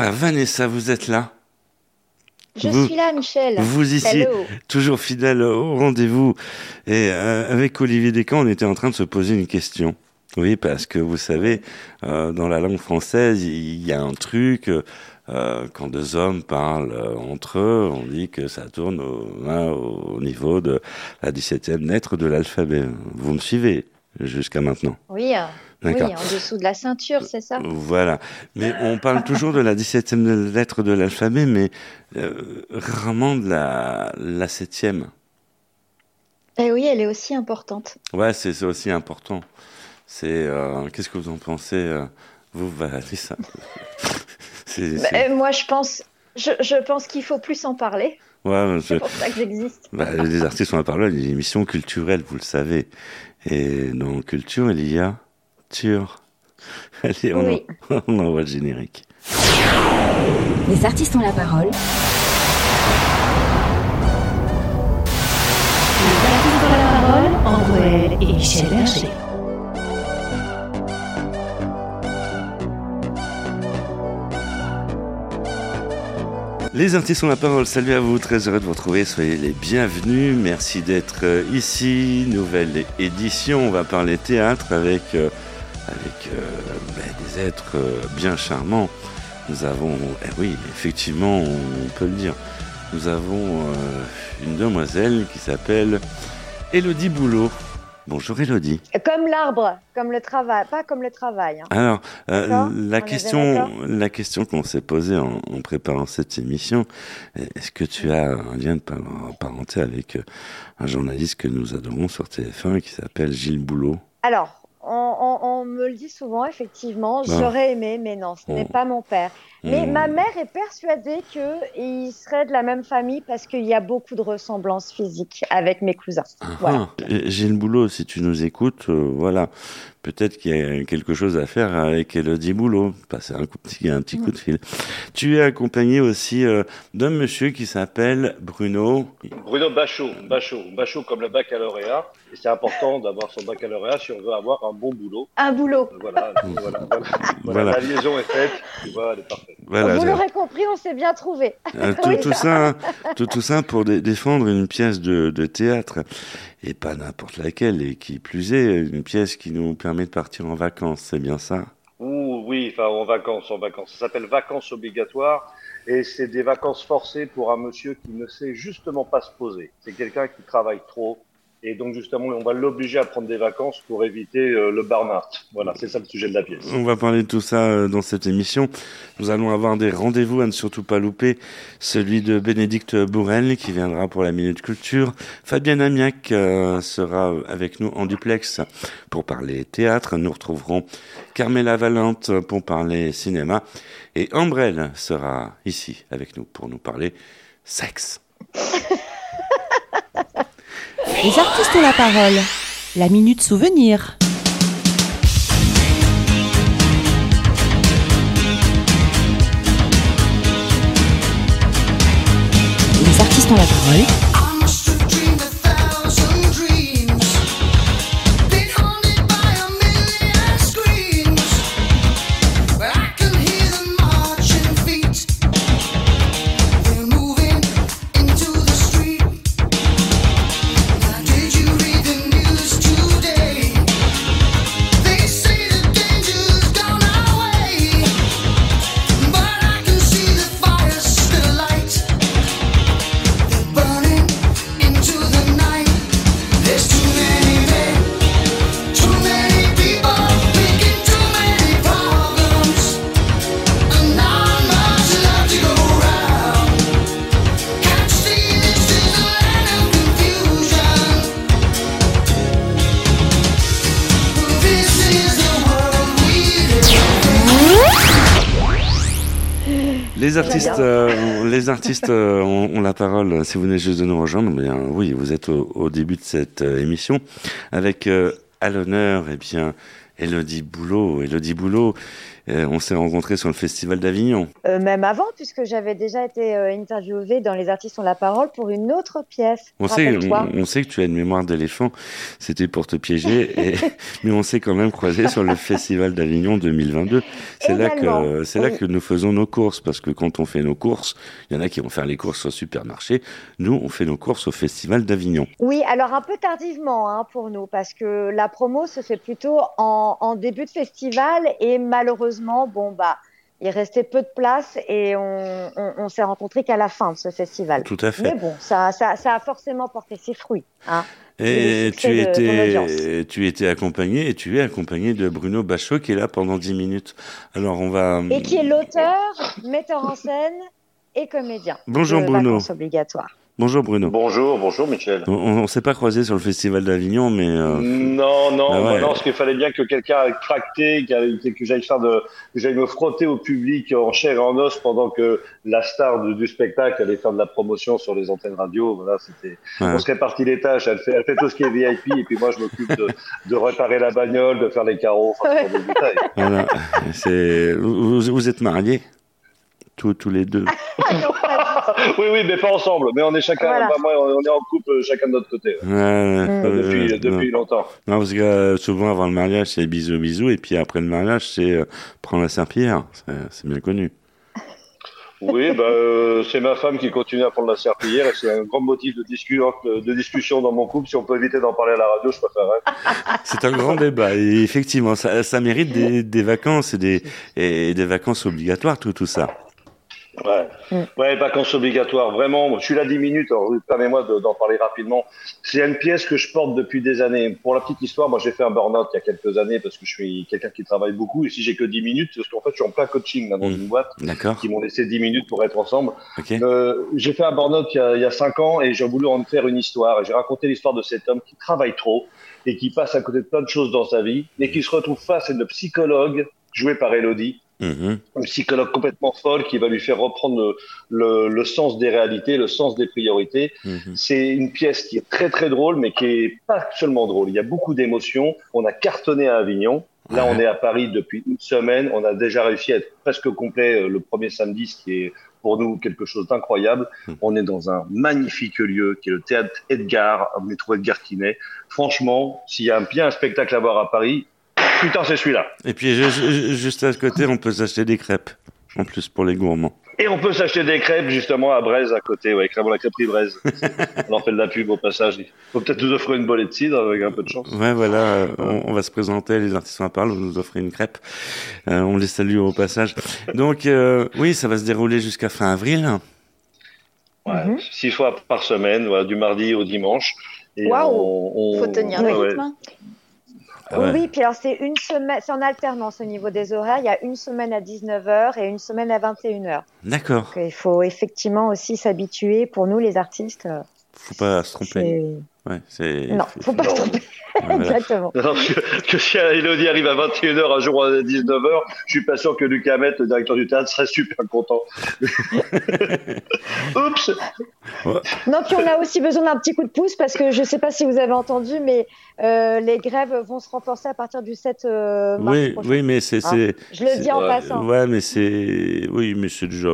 Ah, Vanessa, vous êtes là Je Vous- suis là, Michel. Vous ici, Hello. toujours fidèle au rendez-vous. Et euh, avec Olivier Descamps, on était en train de se poser une question. Oui, parce que vous savez, euh, dans la langue française, il y a un truc, euh, quand deux hommes parlent entre eux, on dit que ça tourne au, hein, au niveau de la 17e lettre de l'alphabet. Vous me suivez jusqu'à maintenant? Oui, euh, oui, en dessous de la ceinture, c'est ça? Voilà. Mais on parle toujours de la 17e lettre de l'alphabet, mais euh, rarement de la, la 7e. Eh oui, elle est aussi importante. Ouais, c'est aussi important. C'est euh, qu'est-ce que vous en pensez, euh, vous, Bah, moi, je pense, je, je pense qu'il faut plus en parler. ouais, je- C'est pour ça que j'existe. bah, les artistes ont parlé des émissions culturelles, vous le savez. Et dans culture, il y a Allez, on, Oui. en- on envoie le générique. Les artistes ont la parole. Les artistes ont la parole, André et Michel Berger. Les artistes ont la parole. Salut à vous, très heureux de vous retrouver. Soyez les bienvenus. Merci d'être euh, ici. Nouvelle édition. On va parler théâtre avec, euh, avec euh, ben, des êtres euh, bien charmants. Nous avons, eh oui, effectivement, on peut le dire. Nous avons euh, une demoiselle qui s'appelle Elodie Boulot. Bonjour Elodie. Comme l'arbre, comme le travail, pas comme le travail. hein. Alors, euh, la question, la question qu'on s'est posée en, en préparant cette émission, est-ce que tu as un lien de par- parenté avec un journaliste que nous adorons sur TF1 qui s'appelle Gilles Boulot? Alors, me le dit souvent, effectivement. Ah. J'aurais aimé, mais non, ce n'est Oh. pas mon père. Mais Hmm. ma mère est persuadée qu'il serait de la même famille parce qu'il y a beaucoup de ressemblances physiques avec mes cousins. Ah, Voilà. ah. Gilles Boulot, si tu nous écoutes, euh, voilà, peut-être qu'il y a quelque chose à faire avec Elodie Boulot. Passer un, coup, petit- un petit coup de fil. Tu es accompagné aussi euh, d'un monsieur qui s'appelle Bruno. Bruno Bachot, Bachot, Bachot comme le baccalauréat. Et c'est important d'avoir son baccalauréat si on veut avoir un bon boulot. Un boulot. Voilà, voilà, voilà. Voilà, Voilà. La liaison est faite. Tu vois, elle est parfaite. Voilà, Vous l'aurez compris, on s'est bien trouvé. Euh, tout, Oui. tout ça, tout, tout ça pour dé- défendre une pièce de, de théâtre et pas n'importe laquelle et qui plus est une pièce qui nous permet de partir en vacances, c'est bien ça? Oui, enfin, en vacances, en vacances. Ça s'appelle vacances obligatoires. Et c'est des vacances forcées pour un monsieur qui ne sait justement pas se poser. C'est quelqu'un qui travaille trop. Et donc, justement, on va l'obliger à prendre des vacances pour éviter euh, le burn-out. Voilà, c'est ça le sujet de la pièce. On va parler de tout ça euh, dans cette émission. Nous allons avoir des rendez-vous à ne surtout pas louper. Celui de Bénédicte Bourrel qui viendra pour la Minute Culture. Fabienne Amiac euh, sera avec nous en duplex pour parler théâtre. Nous retrouverons Carmela Valente pour parler cinéma. Et Ambrelle sera ici avec nous pour nous parler sexe. Les artistes ont la parole. La minute souvenir. Les artistes ont la parole. Si vous venez juste de nous rejoindre, eh bien oui, vous êtes au, début de cette euh, émission avec euh, à l'honneur, eh bien, Elodie Boulot. Elodie Boulot, on s'est rencontrés sur le Festival d'Avignon. Euh, même avant, puisque j'avais déjà été euh, interviewée dans Les artistes ont la parole pour une autre pièce. On sait, on, on sait que tu as une mémoire d'éléphant, c'était pour te piéger, et- mais on s'est quand même croisé sur le Festival d'Avignon 2022. C'est là que c'est là que nous faisons nos courses, parce que quand on fait nos courses, il y en a qui vont faire les courses au supermarché. Nous, on fait nos courses au Festival d'Avignon. Oui, alors un peu tardivement hein, pour nous, parce que la promo se fait plutôt en, en début de festival et malheureusement, bon bah, il restait peu de place et on, on, on s'est rencontrés qu'à la fin de ce festival. Tout à fait. Mais bon, ça, ça, ça a forcément porté ses fruits. Hein. Et tu étais, tu étais accompagné, et tu es accompagné de Bruno Bachot qui est là pendant 10 minutes. Alors on va. Et qui est l'auteur, metteur en scène et comédien. Bonjour de Bruno. Vacances. Bonjour Bruno. Bonjour, bonjour Michel. On, s'est pas croisé sur le Festival d'Avignon, mais euh, Non, non, Ah ouais. bah non, parce qu'il fallait bien que quelqu'un ait tracté, que, que j'aille faire de, que j'aille me frotter au public en chair et en os pendant que la star du, du spectacle allait faire de la promotion sur les antennes radio. Voilà, c'était, Ouais. on se répartit les tâches. Elle fait, elle fait tout ce qui est VIP et puis moi je m'occupe de, de réparer la bagnole, de faire les carreaux, enfin, Ouais. des détails. voilà. Vous- vous êtes mariés? Tous, tous les deux. oui, oui, mais pas ensemble. Mais on est chacun, Voilà. bah, moi, on est en couple euh, chacun de notre côté. Ouais, Mm. euh, Depuis, euh, depuis longtemps. Non, parce que euh, souvent avant le mariage, c'est bisous, bisous, et puis après le mariage, c'est euh, prendre la serpillière. C'est- bien connu. Oui, bah, euh, c'est ma femme qui continue à prendre la serpillière et c'est un grand motif de, discu- de discussion dans mon couple. Si on peut éviter d'en parler à la radio, je préférerais. C'est un grand débat. Et effectivement, ça, ça mérite des, des vacances et des, et des vacances obligatoires, tout, tout ça. Ouais. Mm. ouais, vacances obligatoires. Vraiment, je suis là 10 minutes. Alors, permets-moi de- d'en parler rapidement. C'est une pièce que je porte depuis des années. Pour la petite histoire, moi, j'ai fait un burn-out il y a quelques années parce que je suis quelqu'un qui travaille beaucoup. Et si j'ai que 10 minutes, parce qu'en fait, je suis en plein coaching là, dans Mm. une boîte D'accord qui m'ont laissé 10 minutes pour être ensemble. Ok. Euh, j'ai fait un burn-out il y a, il y a cinq ans et j'ai voulu en faire une histoire. Et J'ai raconté l'histoire de cet homme qui travaille trop et qui passe à côté de plein de choses dans sa vie et qui se retrouve face à une psychologue jouée par Elodie, Mhm. une psychologue complètement folle qui va lui faire reprendre le, le- le sens des réalités, le sens des priorités. Mhm. C'est une pièce qui est très très drôle, mais qui est pas seulement drôle. Il y a beaucoup d'émotions. On a cartonné à Avignon. Là, Ouais. on est à Paris depuis une semaine. On a déjà réussi à être presque complet euh, le premier samedi, ce qui est pour nous quelque chose d'incroyable. Mm. On est dans un magnifique lieu qui est le théâtre Edgar, métro Edgar Quinet. Franchement, s'il y a un, bien un spectacle à voir à Paris, putain, c'est celui-là. Et puis, ju- ju- juste à ce côté, on peut s'acheter des crêpes. En plus, pour les gourmands. Et on peut s'acheter des crêpes justement à Braise à côté, ouais, crêpes la crêperie Braise. on en fait de la pub au passage. Il faut peut-être nous offrir une bolée de cidre avec un peu de chance. Ouais, voilà, euh, on, on va se présenter, les artistes en parlent, on nous offre une crêpe. Euh, on les salue au passage. Donc, euh, oui, ça va se dérouler jusqu'à fin avril. Ouais, Mhm. Six fois par semaine, voilà, du mardi au dimanche. Waouh. on, on- Faut tenir le ouais. rythme. Ah ouais. Oui, puis alors c'est une semaine, c'est en alternance au niveau des horaires. Il y a une semaine à 19h et une semaine à 21h. D'accord. Donc il faut effectivement aussi s'habituer. Pour nous, les artistes, euh, Faut pas se tromper. Ouais, c'est. Non, faut pas Non. se tromper. Voilà. Exactement. Non, que, que si Elodie arrive à 21h un jour à 19h, je suis pas sûr que Luc Hamet, le directeur du théâtre, serait super content. Oups Non, puis on a aussi besoin d'un petit coup de pouce parce que je ne sais pas si vous avez entendu, mais euh, les grèves vont se renforcer à partir du 7 euh, mars Oui, prochain. oui, mais c'est. Hein c'est- Je le dis en Ouais, passant. Ouais, mais c'est. Oui, mais c'est déjà.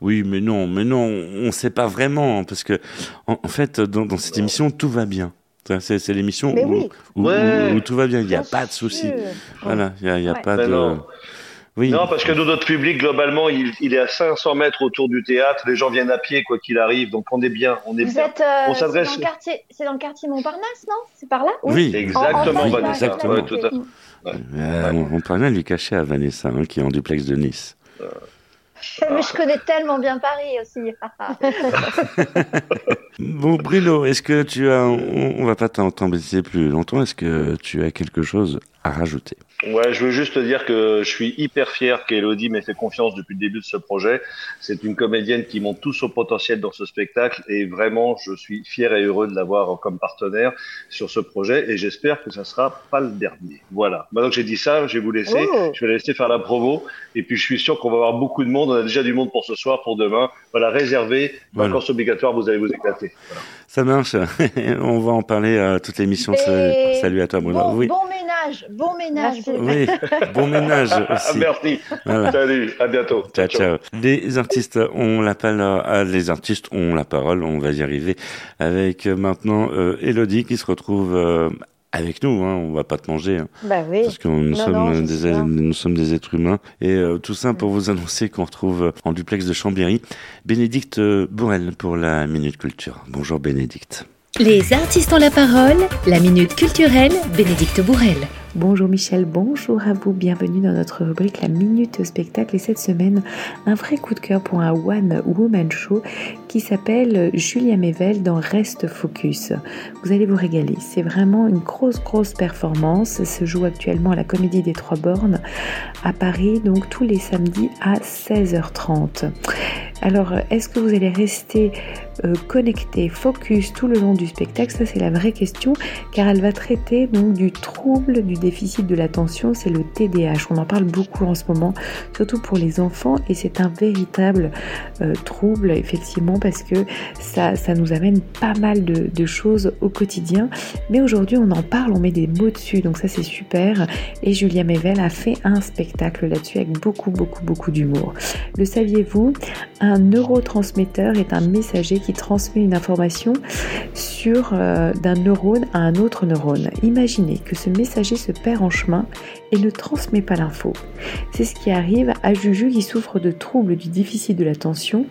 Oui, mais non, mais non, on ne sait pas vraiment, parce que, en, en fait, dans, dans cette émission, tout va bien. C'est c'est l'émission où, oui. où- Ouais. où- où tout va bien, il n'y a pas de souci. Voilà, il n'y a, il y a Ouais. pas Mais de. non. Oui, Non, parce que nous, notre public, globalement, il, il est à 500 mètres autour du théâtre. Les gens viennent à pied, quoi qu'il arrive. Donc, on est bien. On est Vous bien. êtes euh, On c'est dans le quartier, c'est dans le quartier Montparnasse, non? C'est par là? Oui. Exactement, En- en- Vanessa. exactement. Ouais, tout à fait. Euh, on, on parlait à lui cacher à Vanessa, hein, qui est en duplex de Nice. Mais je connais tellement bien Paris aussi. Bon, Bruno, est-ce que tu as. On, on va pas t'embêter plus longtemps. Est-ce que tu as quelque chose à rajouter Ouais, je veux juste te dire que je suis hyper fier qu'Elodie m'ait fait confiance depuis le début de ce projet. C'est une comédienne qui monte tout son potentiel dans ce spectacle et vraiment, je suis fier et heureux de l'avoir comme partenaire sur ce projet et j'espère que ça sera pas le dernier. Voilà. Maintenant que j'ai dit ça, je vais vous laisser. Oh. Je vais la laisser faire la promo et puis je suis sûr qu'on va avoir beaucoup de monde. On a déjà du monde pour ce soir, pour demain. Voilà, réservé. Voilà. Vacances obligatoires, vous allez vous éclater. Ça marche. On va en parler à toute l'émission. Et Salut, à toi, Bruno. Bon, oui. bon ménage, bon ménage. Oui, bon ménage aussi. merci. Voilà. Salut, à bientôt. Ciao, ciao. Les artistes ont la parole, ah, les artistes ont la parole, on va y arriver avec euh, maintenant euh, Elodie qui se retrouve euh, avec nous, hein, on va pas te manger, hein, Bah oui. parce que nous, Non, sommes non, je des, sais bien. nous sommes des êtres humains. Et euh, tout ça pour vous annoncer qu'on retrouve euh, en duplex de Chambéry Bénédicte euh, Bourrel pour la Minute Culture. Bonjour Bénédicte. Les artistes ont la parole, la minute culturelle, Bénédicte Bourrel. Bonjour Michel, bonjour à vous, bienvenue dans notre rubrique La Minute Spectacle. Et cette semaine un vrai coup de cœur pour un One Woman Show qui s'appelle Julia Mevel dans Reste Focus. Vous allez vous régaler, c'est vraiment une grosse grosse performance, se joue actuellement à la Comédie des Trois Bornes à Paris, donc tous les samedis à 16h30. Alors est-ce que vous allez rester euh, connecté, focus tout le long du spectacle? Ça c'est la vraie question car elle va traiter donc du trouble du déficit de l'attention, c'est le TDAH. On en parle beaucoup en ce moment, surtout pour les enfants, et c'est un véritable euh, trouble, effectivement, parce que ça, ça nous amène pas mal de, choses au quotidien. Mais aujourd'hui, on en parle, on met des mots dessus, donc ça c'est super. Et Julia Mevel a fait un spectacle là-dessus avec beaucoup, beaucoup, beaucoup d'humour. Le saviez-vous? Un neurotransmetteur est un messager qui transmet une information sur euh, d'un neurone à un autre neurone. Imaginez que ce messager se perd en chemin et ne transmet pas l'info. C'est ce qui arrive à Juju qui souffre de troubles du déficit de l'attention.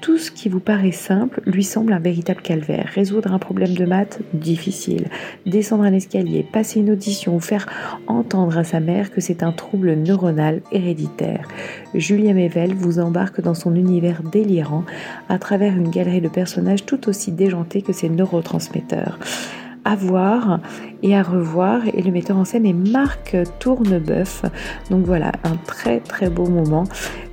Tout ce qui vous paraît simple lui semble un véritable calvaire. Résoudre un problème de maths, difficile. Descendre un escalier, passer une audition faire entendre à sa mère que c'est un trouble neuronal héréditaire. Julia Mevel vous embarque dans son univers délirant à travers une galerie de personnages tout aussi déjantés que ses neurotransmetteurs à voir et à revoir. Et le metteur en scène est Marc Tournebeuf donc voilà un très très beau moment.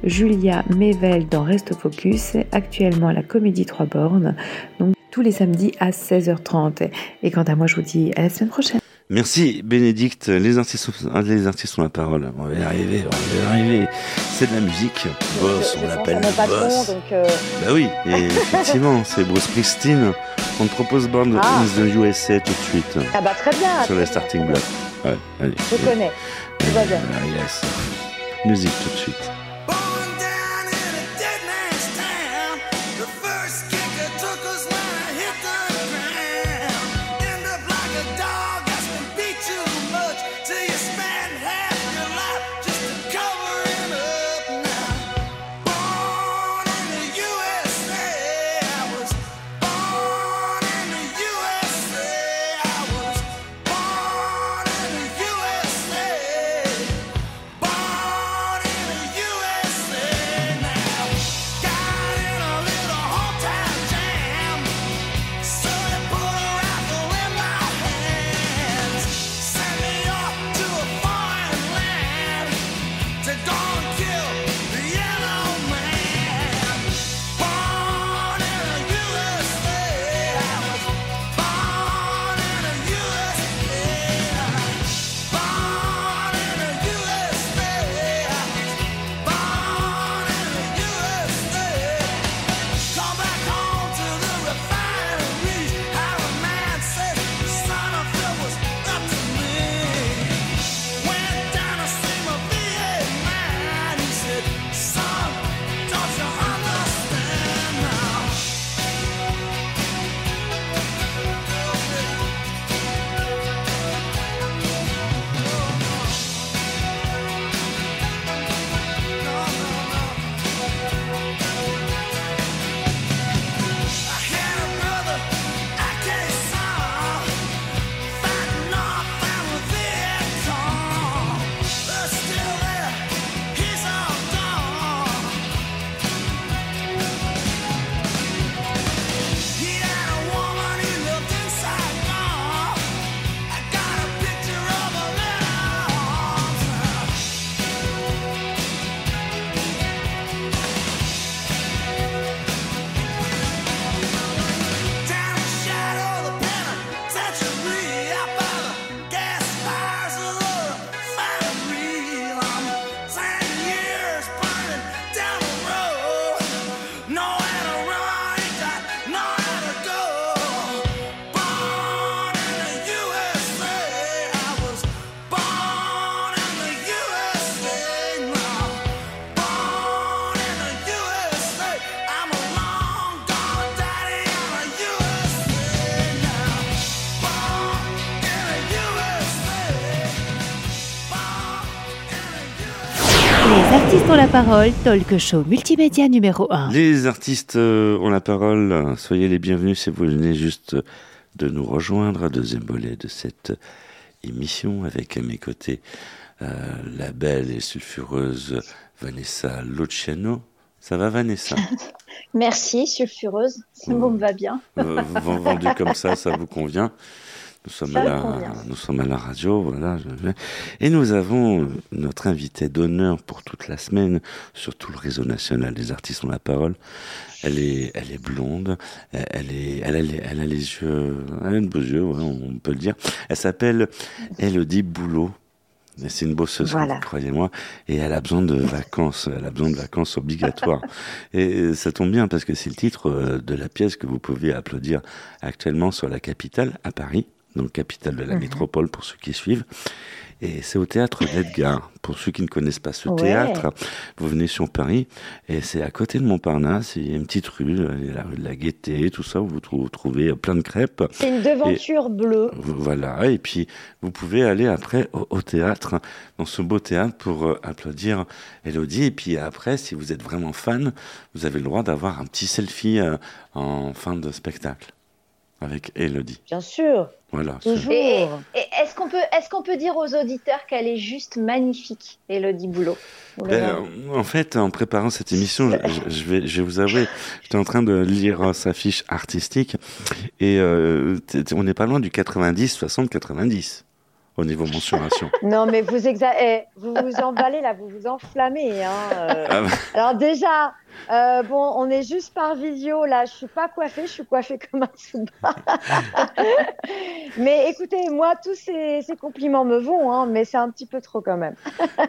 Julia Mevel dans Reste Focus actuellement à la Comédie Trois Bornes. Donc tous les samedis à 16h30 et quant à moi je vous dis à la semaine prochaine Merci Bénédicte, les artistes, ah, les artistes ont la parole. On va y arriver, on va y arriver. C'est de la musique. Boss, Je- on je l'appelle le boss. donc euh, Bah oui, et effectivement, c'est Bruce Christine. On te propose Born Ah. in the USA tout de suite. ah bah très bien. Sur bien. starting blocks. Ouais, allez. Je connais. Tout va bien. Ah, yes. Musique tout de suite. Artistes ont la parole, talk show multimédia numéro 1. Les artistes euh, ont la parole. Soyez les bienvenus si vous venez juste de nous rejoindre. Deuxième volet de cette émission avec à mes côtés euh, la belle et sulfureuse Vanessa Luciano. Ça va Vanessa? Merci, sulfureuse. Ce mot me va bien. Vendu comme ça, ça vous convient? Nous sommes, à la, nous sommes à la radio, voilà. Et nous avons euh, notre invité d'honneur pour toute la semaine sur tout le réseau national des artistes ont la parole. Elle est, elle est blonde, elle, elle est, elle a les, elle a les yeux, elle a de beaux yeux, ouais, on peut le dire. Elle s'appelle Elodie Boulot. C'est une bosseuse, Voilà. croyez-moi, et elle a besoin de vacances, elle a besoin de vacances obligatoires. Et ça tombe bien parce que c'est le titre euh, de la pièce que vous pouvez applaudir actuellement sur la capitale, à Paris, donc capitale de la Mhm. métropole pour ceux qui suivent. Et c'est au théâtre d'Edgar. Pour ceux qui ne connaissent pas ce Ouais. théâtre, vous venez sur Paris et c'est à côté de Montparnasse. Il y a une petite rue, il y a la rue de la Gaîté, tout ça où vous trou- trouvez plein de crêpes. C'est une devanture bleue. Voilà, et puis vous pouvez aller après au, au théâtre, dans ce beau théâtre, pour euh, applaudir Elodie. Et puis après, si vous êtes vraiment fan, vous avez le droit d'avoir un petit selfie euh, en fin de spectacle avec Elodie. Bien sûr, Voilà. toujours. Et, et est-ce qu'on peut, est-ce qu'on peut dire aux auditeurs qu'elle est juste magnifique, Elodie Boulot? Ben, en fait, en préparant cette émission, je, vais, je vais vous avouer, j'étais en train de lire sa fiche artistique et euh, t- t- on n'est pas loin du 90, 60, 90 au niveau mensuration. Non, mais vous, exa- eh, vous vous emballez là, vous vous enflammez. Hein, euh. Ah bah, Alors déjà, euh, bon, on est juste par visio là. Je suis pas coiffée, je suis coiffée comme un souba. mais écoutez, moi, tous ces, ces compliments me vont, hein, mais c'est un petit peu trop quand même.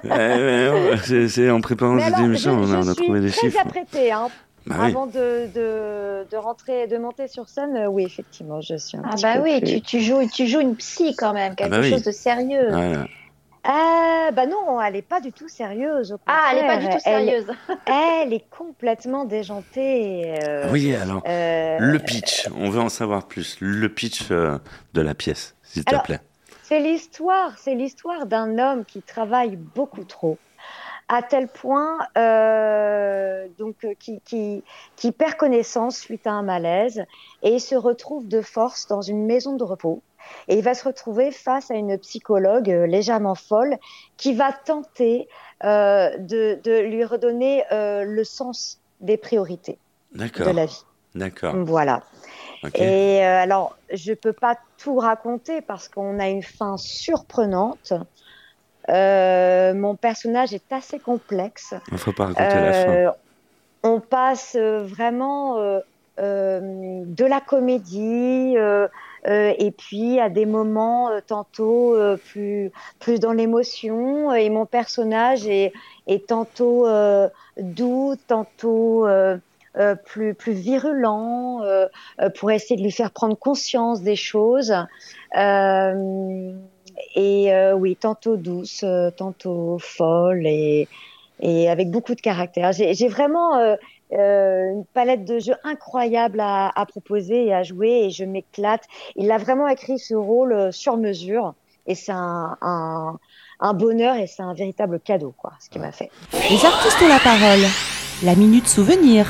ouais, c'est- en préparant cette émission, on a, on trouvé des très chiffres. apprêtée, hein, Bah oui. avant de, de, de rentrer, de monter sur scène. euh, oui, effectivement, je suis un Ah petit bah peu oui, plus- tu, tu joues, tu joues une psy quand même, quelque bah oui. chose de sérieux. Voilà. Ah, bah non, elle est pas du tout sérieuse. au Ah, elle est pas du tout sérieuse. Elle est complètement déjantée. euh, Ah Oui, alors, euh, le pitch, on veut en savoir plus. Le pitch euh, de la pièce, s'il te plaît. C'est l'histoire, c'est l'histoire d'un homme qui travaille beaucoup trop, à tel point euh, donc euh, qui, qui, qui perd connaissance suite à un malaise et se retrouve de force dans une maison de repos. Et il va se retrouver face à une psychologue euh, légèrement folle qui va tenter euh, de, de lui redonner euh, le sens des priorités de la vie. d'accord. Voilà. Et alors, je peux pas tout raconter parce qu'on a une fin surprenante. Euh, mon personnage est assez complexe. Il ne faut pas raconter la fin. Euh, on passe euh, vraiment de la comédie euh, et puis à des moments euh, tantôt euh, plus plus dans l'émotion et mon personnage est, est tantôt doux, tantôt plus plus virulent pour essayer de lui faire prendre conscience des choses. Et euh, oui, tantôt douce, euh, tantôt folle et, et avec beaucoup de caractère. J'ai vraiment euh, euh, une palette de jeux incroyable à, à proposer et à jouer et je m'éclate. Il a vraiment écrit ce rôle sur mesure et c'est un, un, un bonheur et c'est un véritable cadeau, quoi, ce qu'il m'a fait. Les artistes ont la parole. La minute souvenir.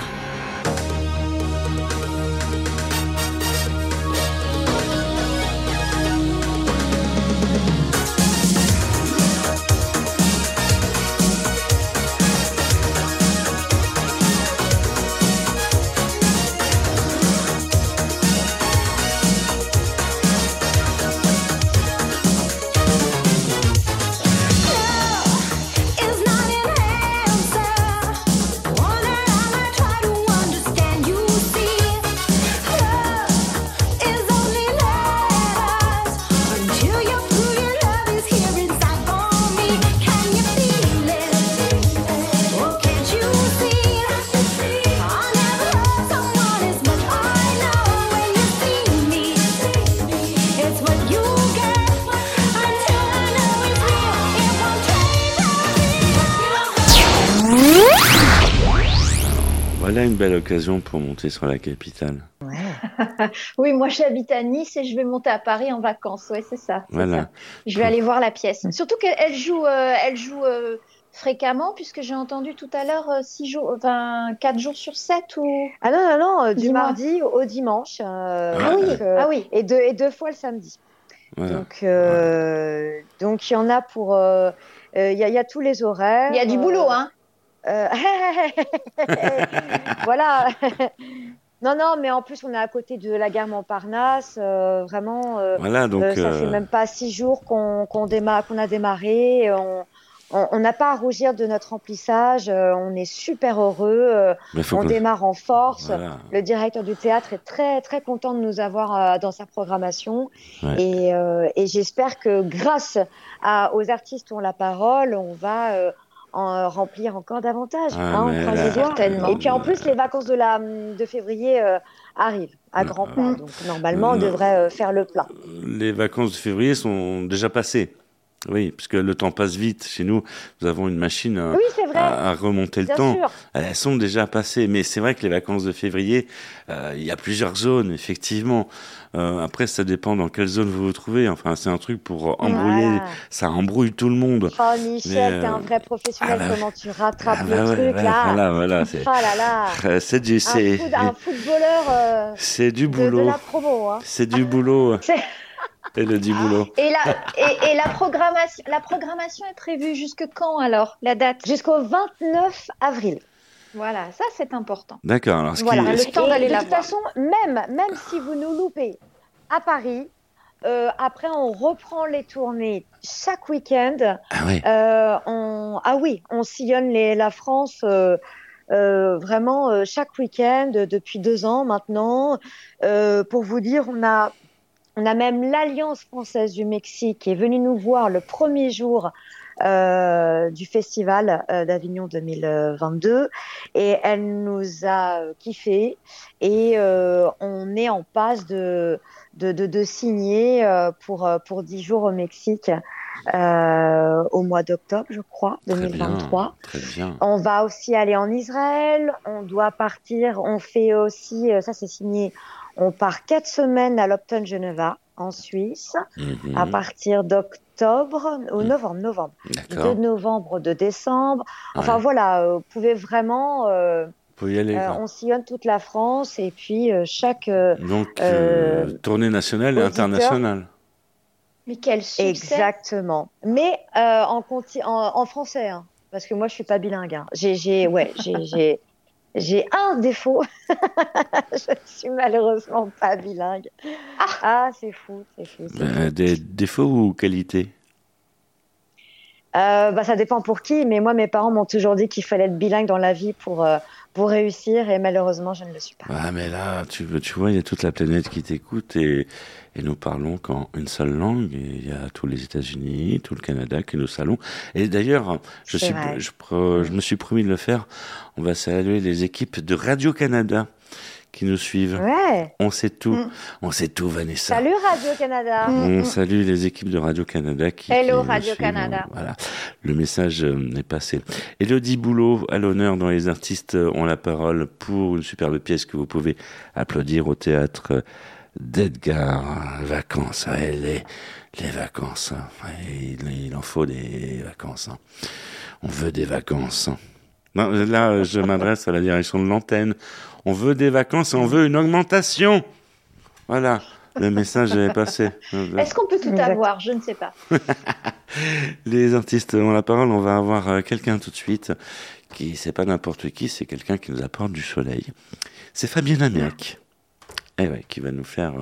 Voilà une belle occasion pour monter sur la capitale. Oui, moi j'habite à Nice et je vais monter à Paris en vacances. Ouais, c'est ça. Voilà. ça. Je vais aller voir la pièce. Surtout qu'elle elle joue, euh, elle joue euh, fréquemment, puisque j'ai entendu tout à l'heure euh, six jours, enfin 4 jours sur 7 ou. Ah non, non, non, euh, du mardi au dimanche. euh, Ah oui, donc, euh, ah oui. Et deux, et deux fois le samedi. Voilà. Donc, euh, donc il y en a pour. euh, euh, Il y, a- il y a tous les horaires. Il y a du euh, boulot, hein. Euh, voilà. non, non, mais en plus, on est à côté de la gare Montparnasse. euh, vraiment, euh, Voilà, donc. euh, ça fait même pas six jours qu'on qu'on déma- qu'on a démarré. On n'a pas à rougir de notre remplissage. on est super heureux. on que- démarre en force. voilà. Le directeur du théâtre est très très content de nous avoir dans sa programmation Ouais. et, et j'espère que grâce à, aux artistes qui ont la parole, on va en remplir encore davantage. Ah, hein, on mais croise là, les doigts. Certainement. Et puis en plus, les vacances de, la, de février euh, arrivent à grands pas. Mm. Donc normalement, on devrait euh, faire le plein. Les vacances de février sont déjà passées. Oui, parce que le temps passe vite. Chez nous, nous avons une machine à, Oui, c'est vrai. à- à remonter le temps. sûr. Elles sont déjà passées, mais c'est vrai que les vacances de février, euh, il y a plusieurs zones, effectivement. Euh, après, ça dépend dans quelle zone vous vous trouvez. Enfin, c'est un truc pour embrouiller. Ça embrouille tout le monde. Oh Michel, Mais, t'es euh, un vrai professionnel. ah bah- Comment tu rattrapes Ah le bah ouais, truc ouais, là voilà, voilà. C'est, Oh là là. Euh, c'est du, Un, c'est, foot- un footballeur euh, c'est du de, de boulot. la promo. Hein. C'est du boulot. C'est- Et le dit boulot. Et la, et, et la, programmation, la programmation est prévue jusque quand alors La date? Jusqu'au 29 avril. Voilà, ça c'est important. D'accord. Alors, ce Voilà, qui, le temps d'aller de la toute voir. façon, même, même si vous nous loupez à Paris, euh, après on reprend les tournées chaque week-end. ah ouais. Euh, on, ah oui, on sillonne les, la France euh, euh, vraiment euh, chaque week-end depuis deux ans maintenant. Euh, pour vous dire, on a, on a même l'Alliance française du Mexique qui est venue nous voir le premier jour euh, du festival euh, d'Avignon 2022 et elle nous a kiffé et euh, on est en passe de, de, de, de signer pour, pour 10 jours au Mexique au mois d'octobre, je crois, Très bien. 2023. Très bien. On va aussi aller en Israël. On doit partir. On fait aussi, ça c'est signé. On part quatre semaines à l'Opton Geneva en Suisse Mhm. à partir d'octobre ou novembre, novembre, D'accord. de novembre, de décembre. Enfin Ouais. voilà, euh, vous pouvez vraiment. euh, Faut y aller. euh, on sillonne toute la France et puis euh, chaque euh, Donc, euh, euh, tournée nationale et internationale. Mais quel succès Exactement. Mais euh, en, conti- en, en français, hein, parce que moi, je suis pas bilingue. hein. J'ai, j'ai, ouais, j'ai, j'ai, un défaut. je ne suis malheureusement pas bilingue. Ah, c'est fou, c'est fou. c'est fou. Des défauts ou qualités? Euh, bah, ça dépend pour qui, mais moi, mes parents m'ont toujours dit qu'il fallait être bilingue dans la vie pour, euh, pour réussir, et malheureusement, je ne le suis pas. Ah, mais là, tu, veux- tu vois, il y a toute la planète qui t'écoute et, et nous parlons qu'en une seule langue. Et il y a tous les États-Unis, tout le Canada que nous saluons. Et d'ailleurs, je, suis, me suis promis de le faire. On va saluer les équipes de Radio-Canada qui nous suivent. Ouais. On sait tout. Mm. On sait tout, Vanessa. Salut Radio-Canada. On salue les équipes de Radio-Canada qui. Hello, Radio-Canada. Voilà, le message euh, est passé. Elodie Boulot, à l'honneur dans Les artistes ont la parole pour une superbe pièce que vous pouvez applaudir au théâtre d'Edgar. Vacances, ouais, les, les vacances. hein. Ouais, il, il en faut des vacances. hein. On veut des vacances. hein. Non, là, je m'adresse à la direction de l'antenne. On veut des vacances et on veut une augmentation. Voilà, le message est passé. Est-ce qu'on peut tout Exact. avoir? Je ne sais pas. Les artistes ont la parole. On va avoir euh, quelqu'un tout de suite qui, c'est pas n'importe qui, c'est quelqu'un qui nous apporte du soleil. C'est Fabienne Amiac. Eh ouais, qui va nous faire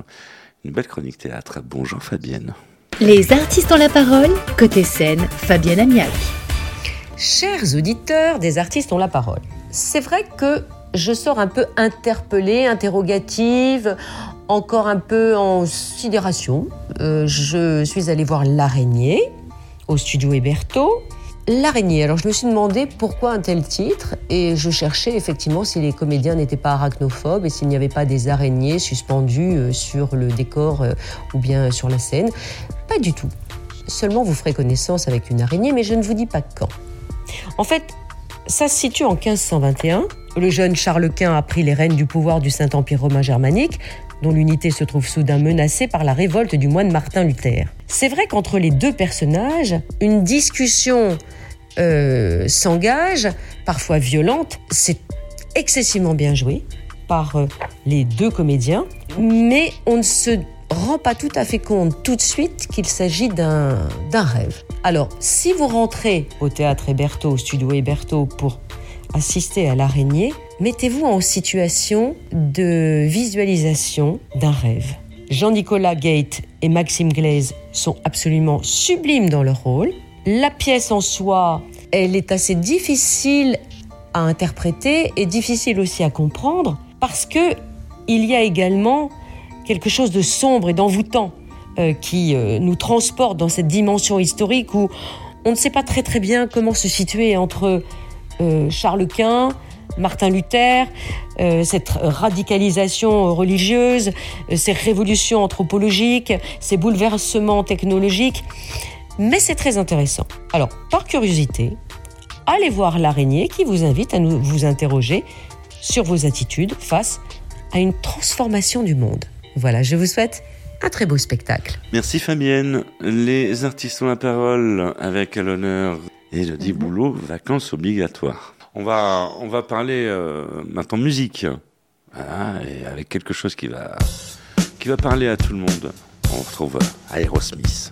une belle chronique théâtre. Bonjour Fabienne. Les artistes ont la parole, côté scène, Fabienne Amiac. Chers auditeurs des artistes ont la parole. C'est vrai que je sors un peu interpellée, interrogative, encore un peu en sidération. Euh, je suis allée voir l'araignée au studio Héberto. L'araignée, alors je me suis demandé pourquoi un tel titre et je cherchais effectivement si les comédiens n'étaient pas arachnophobes et s'il n'y avait pas des araignées suspendues euh, sur le décor euh, ou bien sur la scène. Pas du tout. Seulement vous ferez connaissance avec une araignée mais je ne vous dis pas quand. En fait, ça se situe en 1521. Le jeune Charles Quint a pris les rênes du pouvoir du Saint-Empire romain germanique, dont l'unité se trouve soudain menacée par la révolte du moine Martin Luther. C'est vrai qu'entre les deux personnages, une discussion euh, s'engage, parfois violente. C'est excessivement bien joué par euh, les deux comédiens, mais on ne se rend pas tout à fait compte tout de suite qu'il s'agit d'un rêve. Alors, si vous rentrez au théâtre Héberto, au studio Héberto, pour assister à l'araignée, mettez-vous en situation de visualisation d'un rêve. Jean-Nicolas Gate et Maxime Glaise sont absolument sublimes dans leur rôle. La pièce en soi, elle est assez difficile à interpréter et difficile aussi à comprendre parce que il y a également quelque chose de sombre et d'envoûtant euh, qui euh, nous transporte dans cette dimension historique où on ne sait pas très très bien comment se situer entre Charles Quint, Martin Luther, euh, cette radicalisation religieuse, euh, ces révolutions anthropologiques, ces bouleversements technologiques. Mais c'est très intéressant. Alors, par curiosité, allez voir l'araignée qui vous invite à vous interroger sur vos attitudes face à une transformation du monde. Voilà, je vous souhaite un très beau spectacle. Merci Fabienne. Les artistes ont la parole avec l'honneur et je dis mhm. boulot, vacances obligatoires. On va, on va parler euh, maintenant musique. Voilà, et avec quelque chose qui va, qui va parler à tout le monde. On retrouve Aerosmith.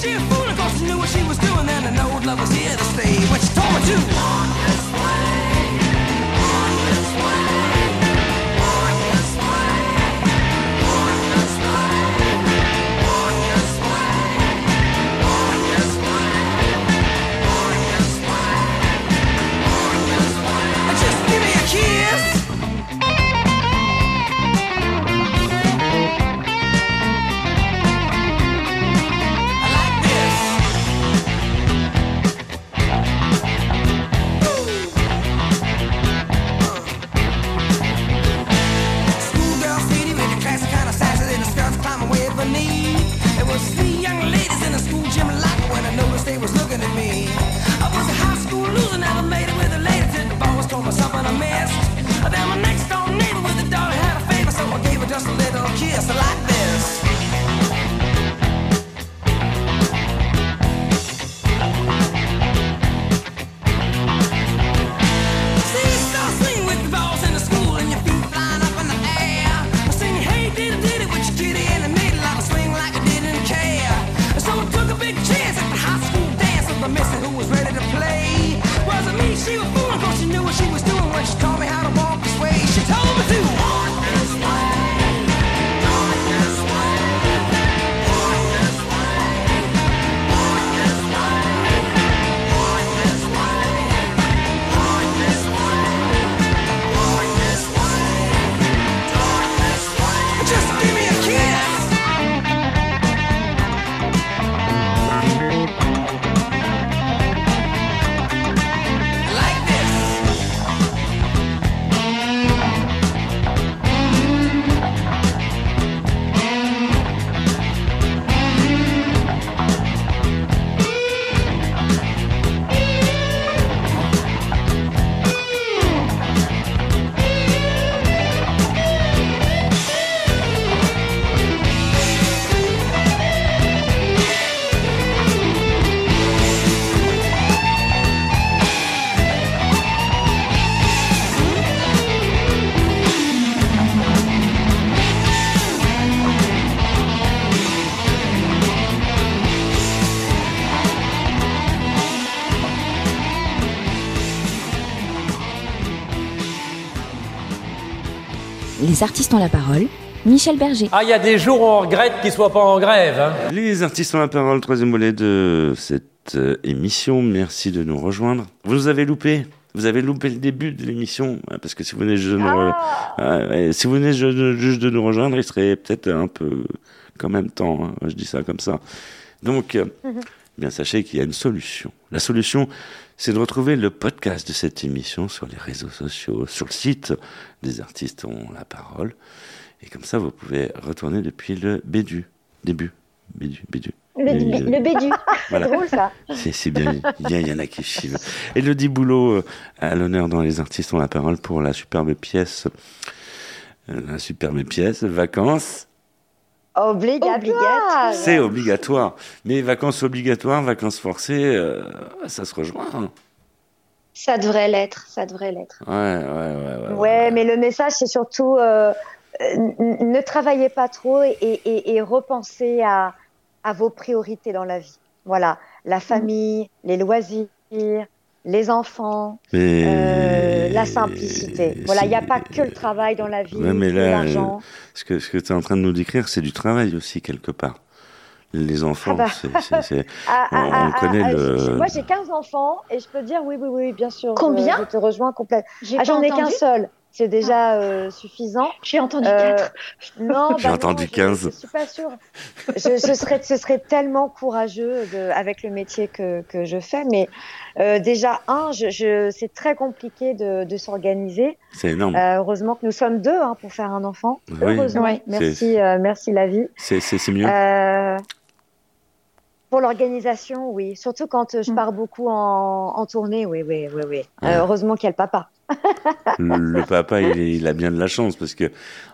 She a fool, of course she knew what she was doing, and I know love was here to stay. But she told me to. Les artistes ont la parole, Michel Berger. Ah, il y a des jours où on regrette qu'ils soient pas en grève. hein. Les artistes ont la parole, troisième volet de cette euh, émission. Merci de nous rejoindre. Vous nous avez loupé. Vous avez loupé le début de l'émission, hein, parce que si vous venez juste de nous, re- Ah, ouais, si vous venez ju- juste de nous rejoindre, il serait peut-être un peu quand même temps. hein. Je dis ça comme ça. Donc, euh, bien sachez qu'il y a une solution. La solution, c'est de retrouver le podcast de cette émission sur les réseaux sociaux, sur le site des artistes ont la parole. Et comme ça, vous pouvez retourner depuis le bédu. Début. Bédu, bédu. Le, bédu. Voilà. C'est drôle ça. C'est bien, il y, a- il y en a qui chivent. Elodie Boulot, euh, à l'honneur dans Les Artistes ont la parole pour la superbe pièce, euh, la superbe pièce, Vacances, Obligatoire. c'est obligatoire. Mais vacances obligatoires, vacances forcées, euh, ça se rejoint. hein. Ça devrait l'être, ça devrait l'être. Ouais, ouais, ouais. ouais, Ouais, mais le message, c'est surtout euh, ne travaillez pas trop et, et, et repensez à, à vos priorités dans la vie. Voilà, la famille, les loisirs, les enfants, Mais euh, la simplicité. Voilà, il n'y a pas que le travail dans la vie, Ouais, mais que là, l'argent. Ce que, ce que tu es en train de nous décrire, c'est du travail aussi, quelque part. Les enfants, Ah bah. c'est- c'est- c'est- Ah, on- ah, on connaît le- Moi, j'ai 15 enfants et je peux te dire oui, oui, oui, bien sûr. Combien Je, je te rejoins complètement. Ah, j'en ai qu'un seul. C'est déjà euh, suffisant. J'ai entendu Euh, quatre. Non, J'ai bah entendu non, je- 15. Je, suis pas sûre. Je, ce, serait, ce serait tellement courageux de, avec le métier que, que je fais. Mais euh, déjà, un, je, je, c'est très compliqué de, de s'organiser. c'est énorme. Euh, heureusement que nous sommes deux hein, pour faire un enfant. Oui. Heureusement. Merci, euh, merci la vie. C'est mieux. Euh, pour l'organisation, oui. Surtout quand je Mm. pars beaucoup en, en tournée, oui, oui, oui, oui. Euh, heureusement qu'il y a le papa. Le, le papa, il, est- il a bien de la chance parce que,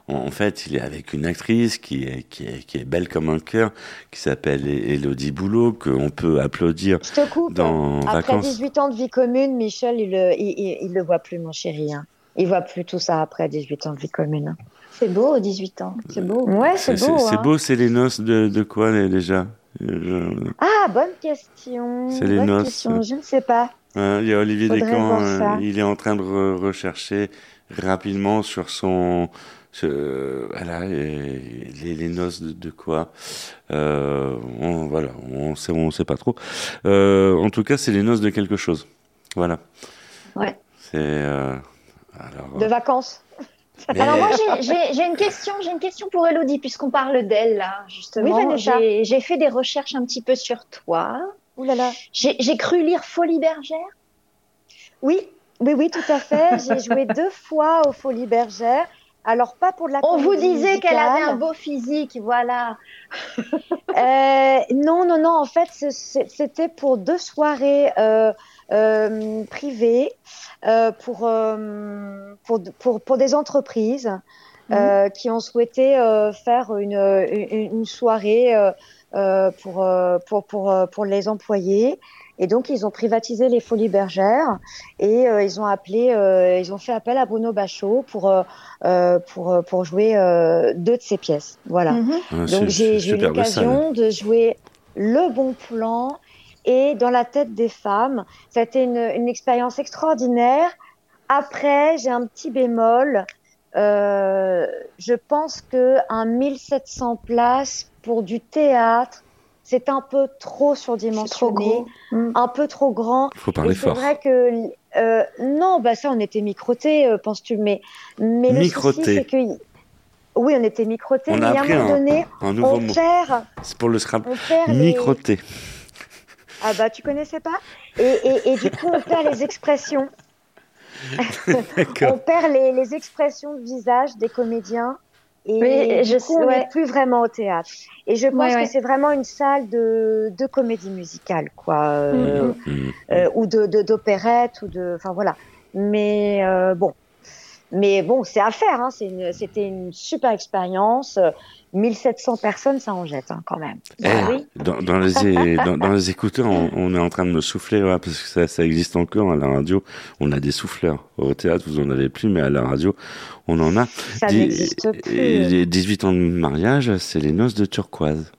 en, fait, il est avec une actrice qui est, qui est, qui est belle comme un cœur, qui s'appelle Elodie Boulot, qu'on peut applaudir Je te coupe. dans Après Vacances. 18 ans de vie commune, Michel, il le, il, il, il le voit plus, mon chéri. Hein. Il voit plus tout ça après 18 ans de vie commune. C'est beau, 18 ans. C'est beau. Ouais, c'est beau. C'est hein. beau, c'est les noces de, de quoi déjà? Euh, je- Ah, bonne question. C'est les bonne noces. question. Je ne sais pas. Hein, il y a Olivier Descamps, euh, ça. il est en train de re- rechercher rapidement sur son. sur- voilà, les, les noces de, de quoi euh, on, Voilà, on sait, on sait pas trop. Euh, en tout cas, c'est les noces de quelque chose. Voilà. Ouais. C'est. euh, alors, De vacances. mais- Alors moi j'ai- une question, j'ai une question pour Elodie puisqu'on parle d'elle là justement. Oui, j'ai fait des recherches un petit peu sur toi. Ouh là là. J'ai cru lire Folie bergère. Oui, oui, oui, tout à fait. J'ai joué deux fois aux Folies Bergères. Alors, pas pour de la On vous disait qu'elle avait un beau physique, voilà. Euh, non, non, non. En fait, c'était pour deux soirées euh, euh, privées pour, pour, pour, pour des entreprises euh, qui ont souhaité faire une, une, une soirée pour, euh, pour, pour, euh, pour les employés. Et donc, ils ont privatisé les Folies Bergères et euh, ils ont appelé, euh, ils ont fait appel à Bruno Bachot pour, euh, euh, pour, euh, pour jouer euh, deux de ses pièces. Voilà. Mhm. ah, Donc j'ai eu l'occasion de jouer le bon plan et dans la tête des femmes. Ça a été une, une expérience extraordinaire. Après, j'ai un petit bémol. Euh, je pense que un 1700 places pour du théâtre, c'est un peu trop C'est trop surdimensionné. Mm. un peu trop grand. Il faut parler c'est fort. vrai que euh, non, bah ça on était microtés, euh, penses-tu Mais mais le souci c'est que oui, on était microtés, On mais a à un appris moment un- donné, Un nouveau on mot. perd, C'est pour le scrap. on perd les... Microté. Ah bah tu connaissais pas? Et, et, et du coup on perd les expressions, on perd les, les expressions de visage des comédiens et du je coup sais, on n'est ouais. plus vraiment au théâtre. Et je pense Ouais, que c'est vraiment une salle de, de comédie musicale quoi, euh, Mhm. euh, ou de de- d'opérette ou de, enfin voilà. Mais euh, bon, mais bon c'est à faire. Hein. Une- C'était une super expérience. 1700 personnes, ça en jette hein, quand même. Eh, Ah oui. dans, dans les, é- dans, dans les écouteurs, on, on est en train de me souffler, ouais, parce que ça, ça existe encore à la radio. On a des souffleurs. Au théâtre, vous en avez plus, mais à la radio, on en a. Ça n'existe plus. et les 18 ans de mariage, c'est les noces de turquoise.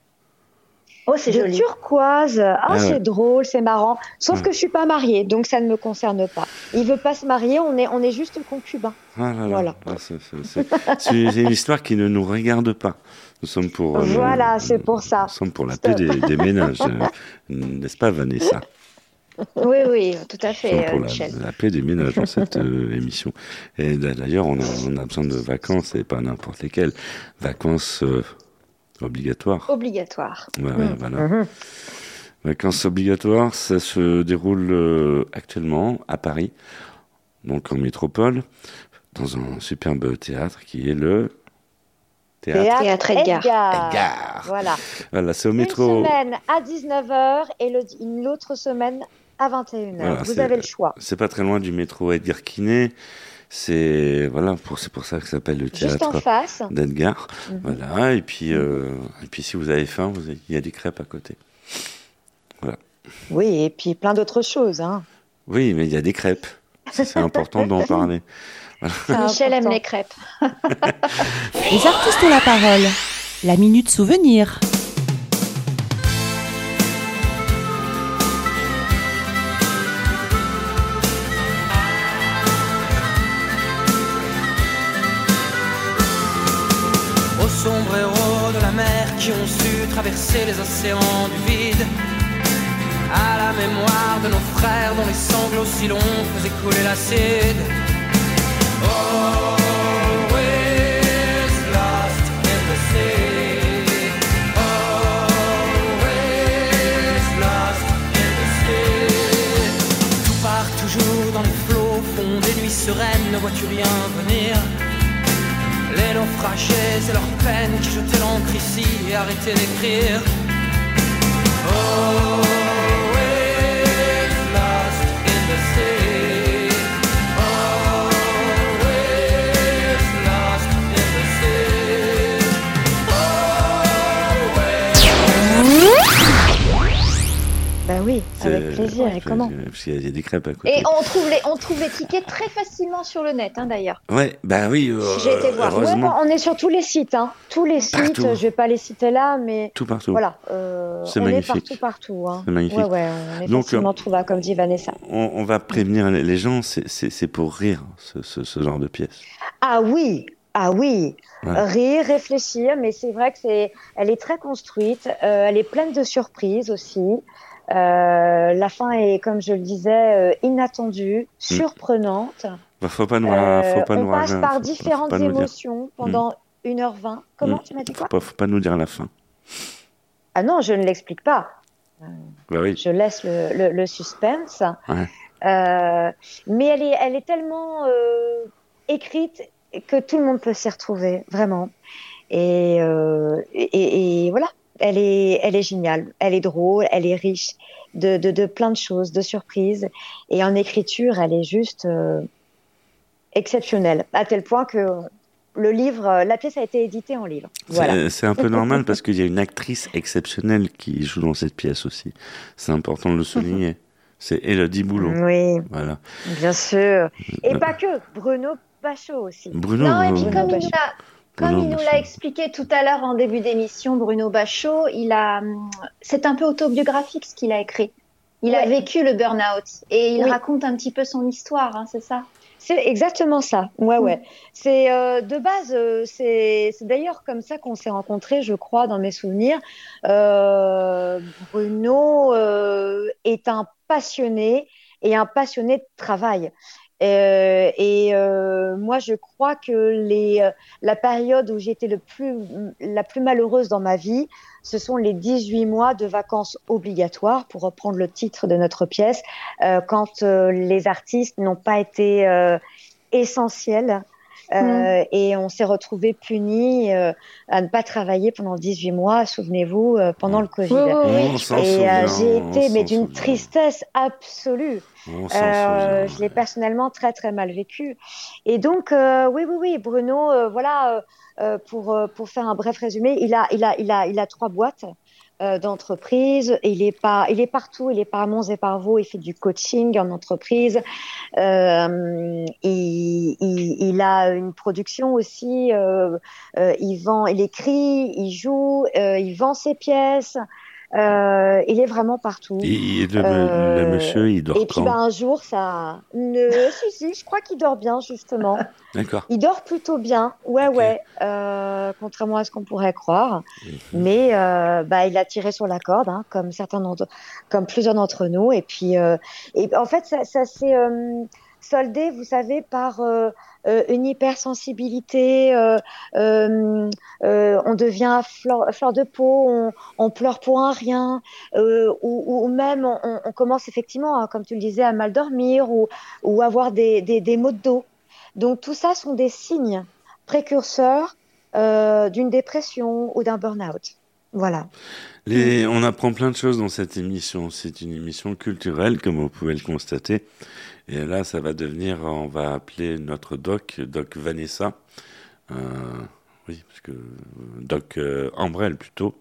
Oh, c'est joli. turquoise. Ah, Ah c'est ouais. drôle, c'est marrant. Sauf Ouais. que je suis pas mariée, donc ça ne me concerne pas. Il veut pas se marier, on est, on est juste concubins. Ah là là. Voilà. Ah, c'est- une histoire qui ne nous regarde pas. Nous sommes pour. euh, Voilà, c'est pour ça. Nous sommes pour la paix des, des ménages, euh, n'est-ce pas, Vanessa? Oui, oui, tout à fait, pour euh, la, Michel. la paix des ménages dans cette euh, émission. Et d'a- d'ailleurs, on a, on a besoin de vacances et pas n'importe lesquelles. Vacances obligatoires. Obligatoire. Ouais, ouais, Mm. voilà. Mhm. Vacances obligatoires, ça se déroule euh, actuellement à Paris, donc en métropole, dans un superbe théâtre qui est le théâtre. Théâtre Edgar. Edgar. Voilà. Voilà, c'est au Une métro. semaine à 19h et le- une autre semaine à 21h. Voilà, Vous avez le choix. C'est pas très loin du métro Edgar Quinet. C'est voilà, pour c'est pour ça que ça s'appelle le théâtre d'Edgar. Mhm. Voilà, et puis euh, et puis si vous avez faim, il y a des crêpes à côté. Voilà. Oui, et puis plein d'autres choses. Hein. Oui, mais il y a des crêpes. C'est important d'en parler. C'est Michel aime les crêpes. Les artistes ont la parole. La minute souvenir. Qui ont su traverser les océans du vide. À la mémoire de nos frères dont les sanglots si longs faisaient couler l'acide. Always. Always lost in the sea. Tout part toujours dans les flots, fond des nuits sereines, ne vois-tu rien venir? Les naufragés et leurs peines qui jetaient l'encre ici et arrêtaient d'écrire. Oui, C'est- avec plaisir. Et comment Parce qu'il y a- il y a des crêpes à côté. Et on trouve les, on trouve les tickets très facilement sur le net, hein, d'ailleurs. Ouais, bah oui, euh, J'ai été voir. Ouais, on est sur tous les sites. Hein. Tous les sites, je vais pas les citer là, mais Tout partout. voilà. euh, C'est on magnifique. est partout, partout. Hein. C'est magnifique. Ouais, ouais, on est Donc, facilement euh, trouvable, comme dit Vanessa. On, on va prévenir les gens, c'est- c'est c'est pour rire, ce, ce- ce genre de pièce. Ah oui, ah oui. Ouais. Rire, réfléchir, mais c'est vrai que c'est, elle est très construite. euh, elle est pleine de surprises aussi. Euh, la fin est, comme je le disais, euh, inattendue, surprenante. Bah, faut pas nous, Euh, faut pas on passe faut- par faut- faut différentes émotions pendant 1h20. Comment Mm. tu m'as dit Faut quoi pas, faut pas nous dire la fin. Ah non, je ne l'explique pas. Bah oui. Je laisse le, le- le suspense. Ouais. Euh, mais elle est, elle est tellement euh, écrite que tout le monde peut s'y retrouver, vraiment. Et, euh, et, et voilà, elle est, elle est géniale, elle est drôle, elle est riche de, de, de plein de choses, de surprises. Et en écriture, elle est juste euh, exceptionnelle, à tel point que le livre, euh, la pièce a été éditée en livre. C'est Voilà. c'est un peu normal parce qu'il y a une actrice exceptionnelle qui joue dans cette pièce aussi. C'est important de le souligner. C'est Elodie Boulot. Oui, Voilà. bien sûr. Et Euh, pas que, Bruno Bachot aussi. Bruno, non, et puis Bruno comme il nous comme il nous l'a expliqué tout à l'heure en début d'émission, Bruno Bachot, il a, hum, c'est un peu autobiographique ce qu'il a écrit. Il a vécu le burn-out et il Oui. raconte un petit peu son histoire, hein, c'est ça? C'est exactement ça. Ouais, Mm. ouais. C'est euh, de base, euh, c'est c'est d'ailleurs comme ça qu'on s'est rencontrés, je crois, dans mes souvenirs. Euh, Bruno euh, est un passionné et un passionné de travail. Euh, et euh, moi, je crois que les, euh, la période où j'étais le plus, la plus malheureuse dans ma vie, ce sont les 18 mois de vacances obligatoires, pour reprendre le titre de notre pièce, quand les artistes n'ont pas été essentiels. Euh, Et on s'est retrouvés punis euh, à ne pas travailler pendant 18 mois, souvenez-vous, euh, pendant le Covid. Oui. On Et euh, j'ai on été mais d'une tristesse absolue. Euh, je l'ai personnellement très très mal vécu. Et donc euh, oui oui oui Bruno euh, voilà pour euh, pour faire un bref résumé il a il a il a il a trois boîtes euh, d'entreprise. Il est pas il est partout. Il est par Mons et par Vaux il fait du coaching en entreprise. Euh, il, il, il a une production aussi euh, euh, il vend il écrit il joue il vend ses pièces Euh, il est vraiment partout. Et, le, Euh, le monsieur, il dort Et puis bah, un jour, ça. Ne... si, si, je crois qu'il dort bien, justement. D'accord. Il dort plutôt bien, ouais, ouais, euh, contrairement à ce qu'on pourrait croire. Mais euh, bah, il a tiré sur la corde, hein, comme certains d'entre, comme plusieurs d'entre nous. Et puis, euh, et en fait, ça, ça s'est euh, soldé, vous savez, par euh, euh, une hypersensibilité. euh, on devient fleur, fleur de peau, on, pleure pour un rien, ou, même on, commence effectivement, hein, comme tu le disais, à mal dormir ou, ou avoir des, des, des maux de dos. Donc tout ça sont des signes précurseurs d'une dépression ou d'un burn-out. Voilà. Les- on apprend plein de choses dans cette émission. C'est une émission culturelle, comme vous pouvez le constater. Et là, ça va devenir, on va appeler notre doc, doc Vanessa. Euh, oui, parce que euh, doc euh, Ambrel plutôt.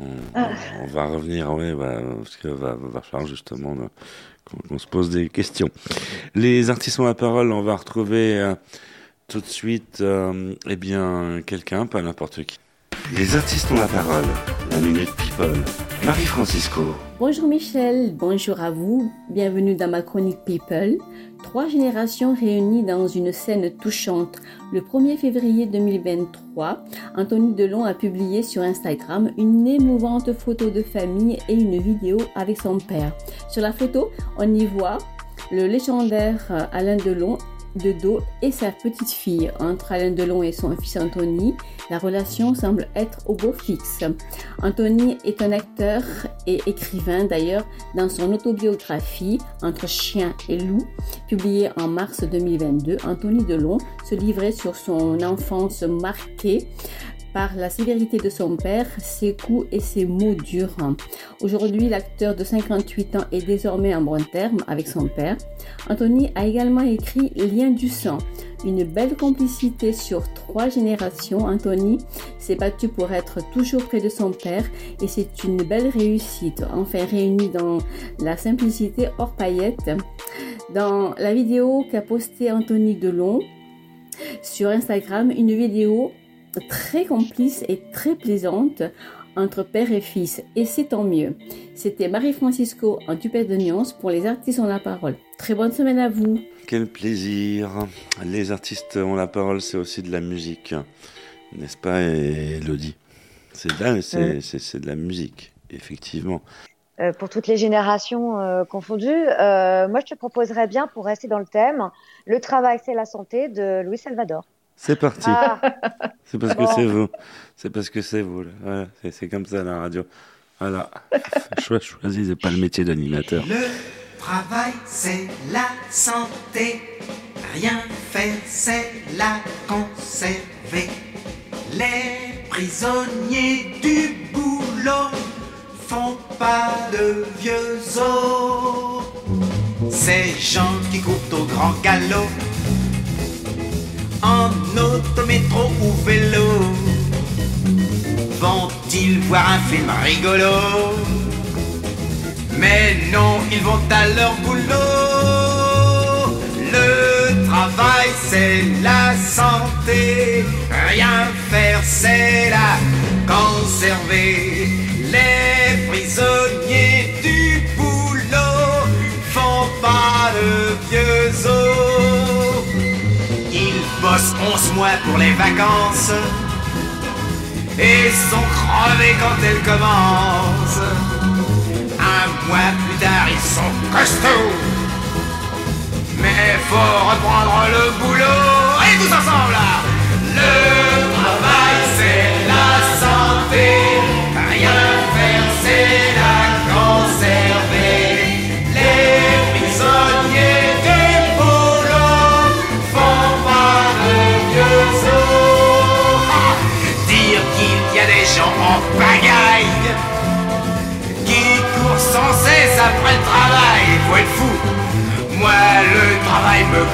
On, Ah. on va revenir, ouais, bah, parce qu'il va, va falloir justement euh, qu'on qu'on se pose des questions. Les artistes ont la parole. On va retrouver euh, tout de suite, euh, eh bien, quelqu'un, pas n'importe qui. Les artistes ont la parole. La minute people. Marie-Francisco. Bonjour Michel, bonjour à vous, bienvenue dans ma chronique People. Trois générations réunies dans une scène touchante. Le 1er février 2023, Anthony Delon a publié sur Instagram une émouvante photo de famille et une vidéo avec son père. Sur la photo, on y voit le légendaire Alain Delon de et sa petite fille. Entre Alain Delon et son fils Anthony, la relation semble être au beau fixe. Anthony est un acteur et écrivain d'ailleurs dans son autobiographie Entre chien et loup, publiée en mars 2022. Anthony Delon se livrait sur son enfance marquée la sévérité de son père, ses coups et ses mots durs. Aujourd'hui, l'acteur de 58 ans est désormais en bon terme avec son père. Anthony a également écrit Lien du sang, une belle complicité sur trois générations. Anthony s'est battu pour être toujours près de son père et c'est une belle réussite, enfin réunie dans la simplicité hors paillettes. Dans la vidéo qu'a postée Anthony Delon sur Instagram, une vidéo très complice et très plaisante entre père et fils, et c'est tant mieux. C'était Marie-Francisco en tupette de nuance pour les artistes ont la parole. Très bonne semaine à vous. Quel plaisir. Les artistes ont la parole, c'est aussi de la musique. N'est-ce pas, Elodie? C'est de, c'est de la musique, effectivement. Euh, pour toutes les générations euh, confondues, euh, moi je te proposerais bien, pour rester dans le thème, Le travail c'est la santé de Louis Salvador. C'est parti. Ah, C'est parce que c'est vous. C'est parce que c'est vous. Voilà, c'est- c'est comme ça la radio. Voilà. Cho- Choisissez pas le métier d'animateur. Le travail, c'est la santé. Rien faire, c'est la conserver. Les prisonniers du boulot font pas de vieux os. Ces gens qui courent au grand galop, en auto, métro ou vélo, vont-ils voir un film rigolo? Mais non, ils vont à leur boulot. Le travail, c'est la santé. Rien faire, c'est la conserver. Les prisonniers du boulot font pas de vieux os. Bossent 11 mois pour les vacances et sont crevés quand elles commencent. Un mois plus tard, ils sont costauds. Mais faut reprendre le boulot. Et tous ensemble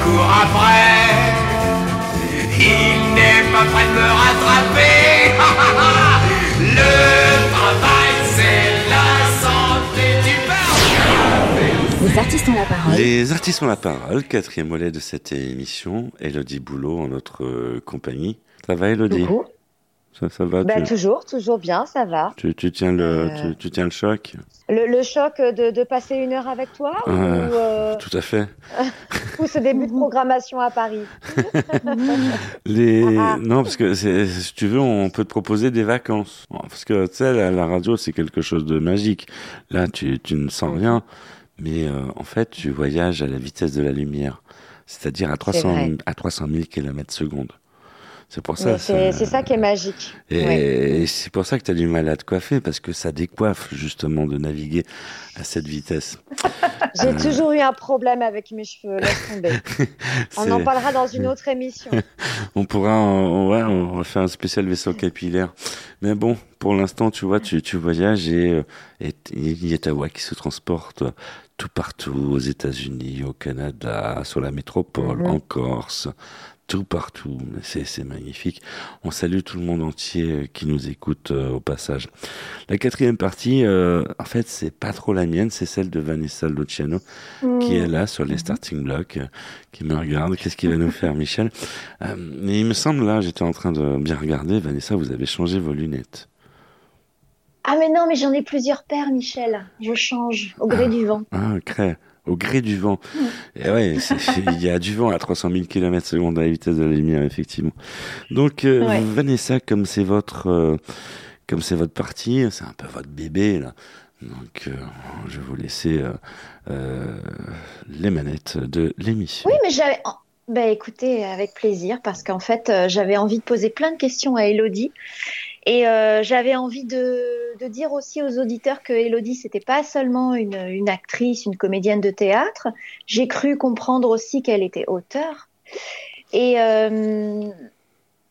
court après. Il n'est pas prêt de me rattraper. le travail, c'est la santé du père. Les artistes ont la parole. Les artistes ont la parole, quatrième volet de cette émission. Elodie Boulot en notre compagnie. Ça va, Elodie? Coucou. Ça, ça va Bah, tu, toujours, toujours bien, ça va. tu, tu tiens le, Euh. tu, tu tiens le choc Le, le choc de, de passer une heure avec toi ou, Euh, Tout à fait. ou ce début de programmation à Paris? Les... Ah. Non, parce que si tu veux, on peut te proposer des vacances. Parce que tu sais, la, la radio, c'est quelque chose de magique. Là, tu, tu ne sens rien, mais euh, en fait, tu voyages à la vitesse de la lumière, c'est-à-dire à 300, vrai. à 300 000 km secondes. C'est pour ça. C'est ça qui est magique. Et, Ouais. et c'est pour ça que tu as du mal à te coiffer, parce que ça décoiffe justement de naviguer à cette vitesse. J'ai Euh. toujours eu un problème avec mes cheveux, laisse tomber. On en parlera dans une autre émission. On pourra, en- ouais, on va faire un spécial vaisseau capillaire. Mais bon, pour l'instant, tu vois, tu, tu voyages et euh, il y a ta voix qui se transporte tout partout, aux États-Unis, au Canada, sur la métropole, Mhm. en Corse, tout partout. C'est magnifique. On salue tout le monde entier qui nous écoute euh, au passage. La quatrième partie, euh, en fait, c'est pas trop la mienne, c'est celle de Vanessa Luciano qui est là sur les starting blocks, euh, qui me regarde. Qu'est-ce qu'il va nous faire, Michel? Euh, il me semble, là, j'étais en train de bien regarder, Vanessa, vous avez changé vos lunettes. Ah mais non, mais j'en ai plusieurs paires, Michel. Je change au gré du vent. Ah, crée, au gré du vent. Et ouais, il y a du vent à 300 000 km secondes à la vitesse de la lumière, effectivement. Donc, euh, Ouais. Vanessa, comme c'est votre, euh, comme c'est votre partie, c'est un peu votre bébé, là. Donc, euh, je vais vous laisser euh, les manettes de l'émission. Oui, mais j'avais. Ben écoutez, avec plaisir, parce qu'en fait, j'avais envie de poser plein de questions à Elodie. Et euh, j'avais envie de, de dire aussi aux auditeurs que Elodie, c'était pas seulement une, une actrice, une comédienne de théâtre. J'ai cru comprendre aussi qu'elle était auteure. Et euh,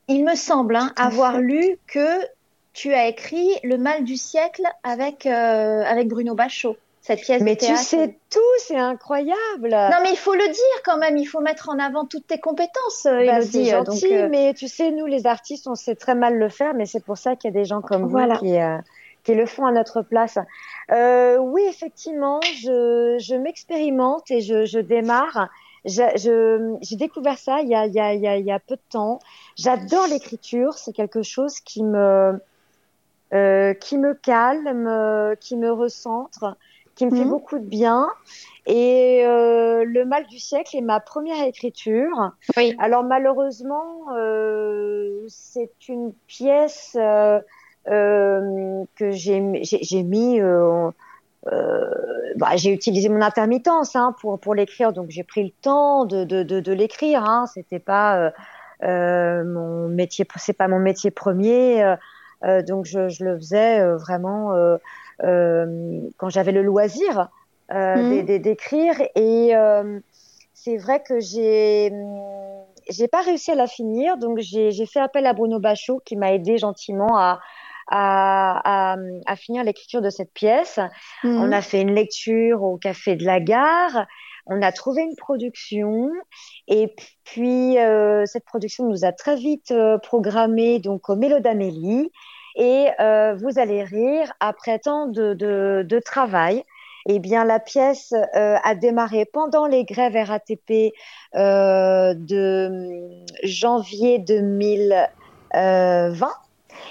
il me semble hein, avoir lu que tu as écrit Le mal du siècle avec, euh, avec Bruno Bachot, cette pièce Mais de tu sais tout, c'est incroyable. Non, mais il faut le dire quand même, il faut mettre en avant toutes tes compétences, euh, Bah, c'est euh, gentil, donc, euh, mais tu sais, nous les artistes, on sait très mal le faire, mais c'est pour ça qu'il y a des gens comme Voilà. vous qui, euh, qui le font à notre place. Euh, oui, effectivement, je, je m'expérimente et je, je démarre. J'ai découvert ça il y, a, il, y a, il, y peu de temps. J'adore l'écriture, c'est quelque chose qui me, euh, qui me calme, euh, qui me recentre, qui me fait Mhm. beaucoup de bien. Et euh, Le mal du siècle est ma première écriture. Oui. Alors malheureusement, euh, c'est une pièce euh, euh, que j'ai mis. euh, euh, bah, j'ai utilisé mon intermittence hein, pour pour l'écrire, donc j'ai pris le temps de de de, de l'écrire. Hein. C'était pas mon métier, c'est pas mon métier premier, donc je, je le faisais euh, vraiment quand j'avais le loisir euh, Mhm. d'é- d'é- d'écrire et euh, c'est vrai que j'ai j'ai pas réussi à la finir, donc j'ai fait appel à Bruno Bachot qui m'a aidé gentiment à à, à, à finir l'écriture de cette pièce. Mhm. On a fait une lecture au Café de la Gare. On a trouvé une production et puis euh, cette production nous a très vite euh, programmé donc au Mélodamélie et euh, vous allez rire après tant de, de, de travail. Eh bien, la pièce euh, a démarré pendant les grèves RATP euh, de hum, janvier 2020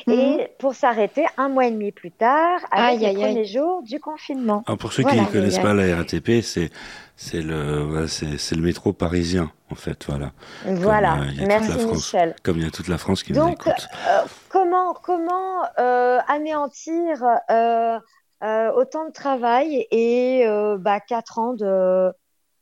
et pour s'arrêter un mois et demi plus tard avec Aïe, les aïe, aïe. premiers jours du confinement. Alors pour ceux Voilà. qui ne connaissent pas la RATP, c'est c'est le c'est le métro parisien en fait, voilà. Voilà, Comme, euh, merci la France, Michel. Comme il y a toute la France qui nous Donc, écoute. euh, comment, comment euh, anéantir euh, euh, autant de travail et bah, quatre ans de,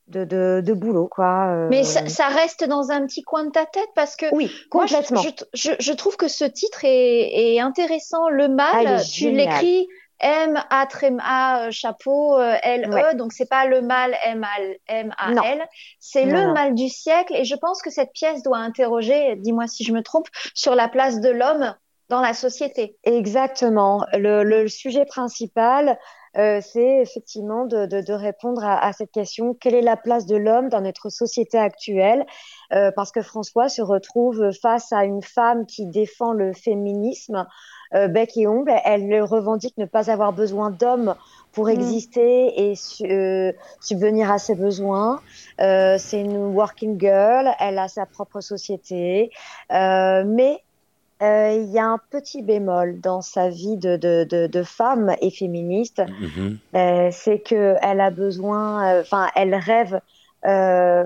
de, de, de boulot, quoi. Mais ça, ça reste dans un petit coin de ta tête parce que Oui, moi, je, complètement. je, je- je trouve que ce titre est, est intéressant. Le mal, Ah, tu l'écris M A A euh, chapeau euh, L E, Ouais. donc c'est pas le mal M A M A. L, c'est le mal du siècle. Et je pense que cette pièce doit interroger, dis-moi si je me trompe, sur la place de l'homme dans la société. Exactement. Le, le sujet principal, euh, c'est effectivement de, de, de répondre à, à cette question quelle est la place de l'homme dans notre société actuelle? Euh, Parce que François se retrouve face à une femme qui défend le féminisme bec et ongle. Elle revendique ne pas avoir besoin d'hommes pour Mm. exister et su- euh, subvenir à ses besoins. Euh, c'est une working girl. Elle a sa propre société, Euh, mais euh, il y a un petit bémol dans sa vie de, de, de, de femme et féministe. Mhm. Euh, c'est que elle a besoin, euh, enfin, elle rêve euh,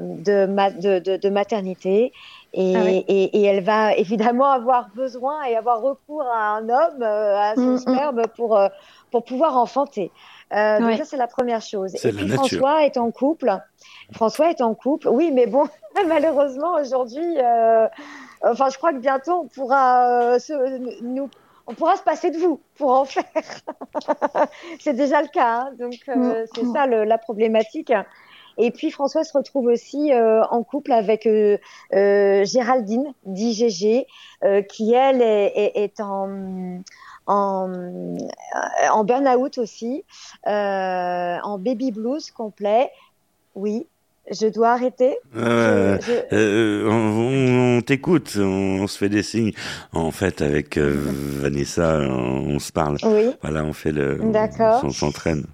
ma- de maternité. Et, Ah oui. et, et elle va évidemment avoir besoin et avoir recours à un homme, euh, à son Mm, mm. sperme pour, euh, pour pouvoir enfanter. Euh, donc ça, c'est la première chose. Et nature. François est en couple. François est en couple. Oui, mais bon, malheureusement, aujourd'hui, euh, enfin, je crois que bientôt, on pourra, euh, se, nous, on pourra se passer de vous pour en faire. c'est déjà le cas. hein. Donc, euh, Mm. c'est ça le- la problématique. Et puis François se retrouve aussi euh, en couple avec euh, euh, Géraldine, dit GG, euh, qui elle est, est, est en en, en burn-out aussi, euh, en baby blues complet. Oui, je dois arrêter. Euh, Je- je- euh, on on t'écoute, on, on se fait des signes. En fait, avec euh, Vanessa, on, on se parle. Oui. Voilà, on fait le. D'accord. On s'entraîne,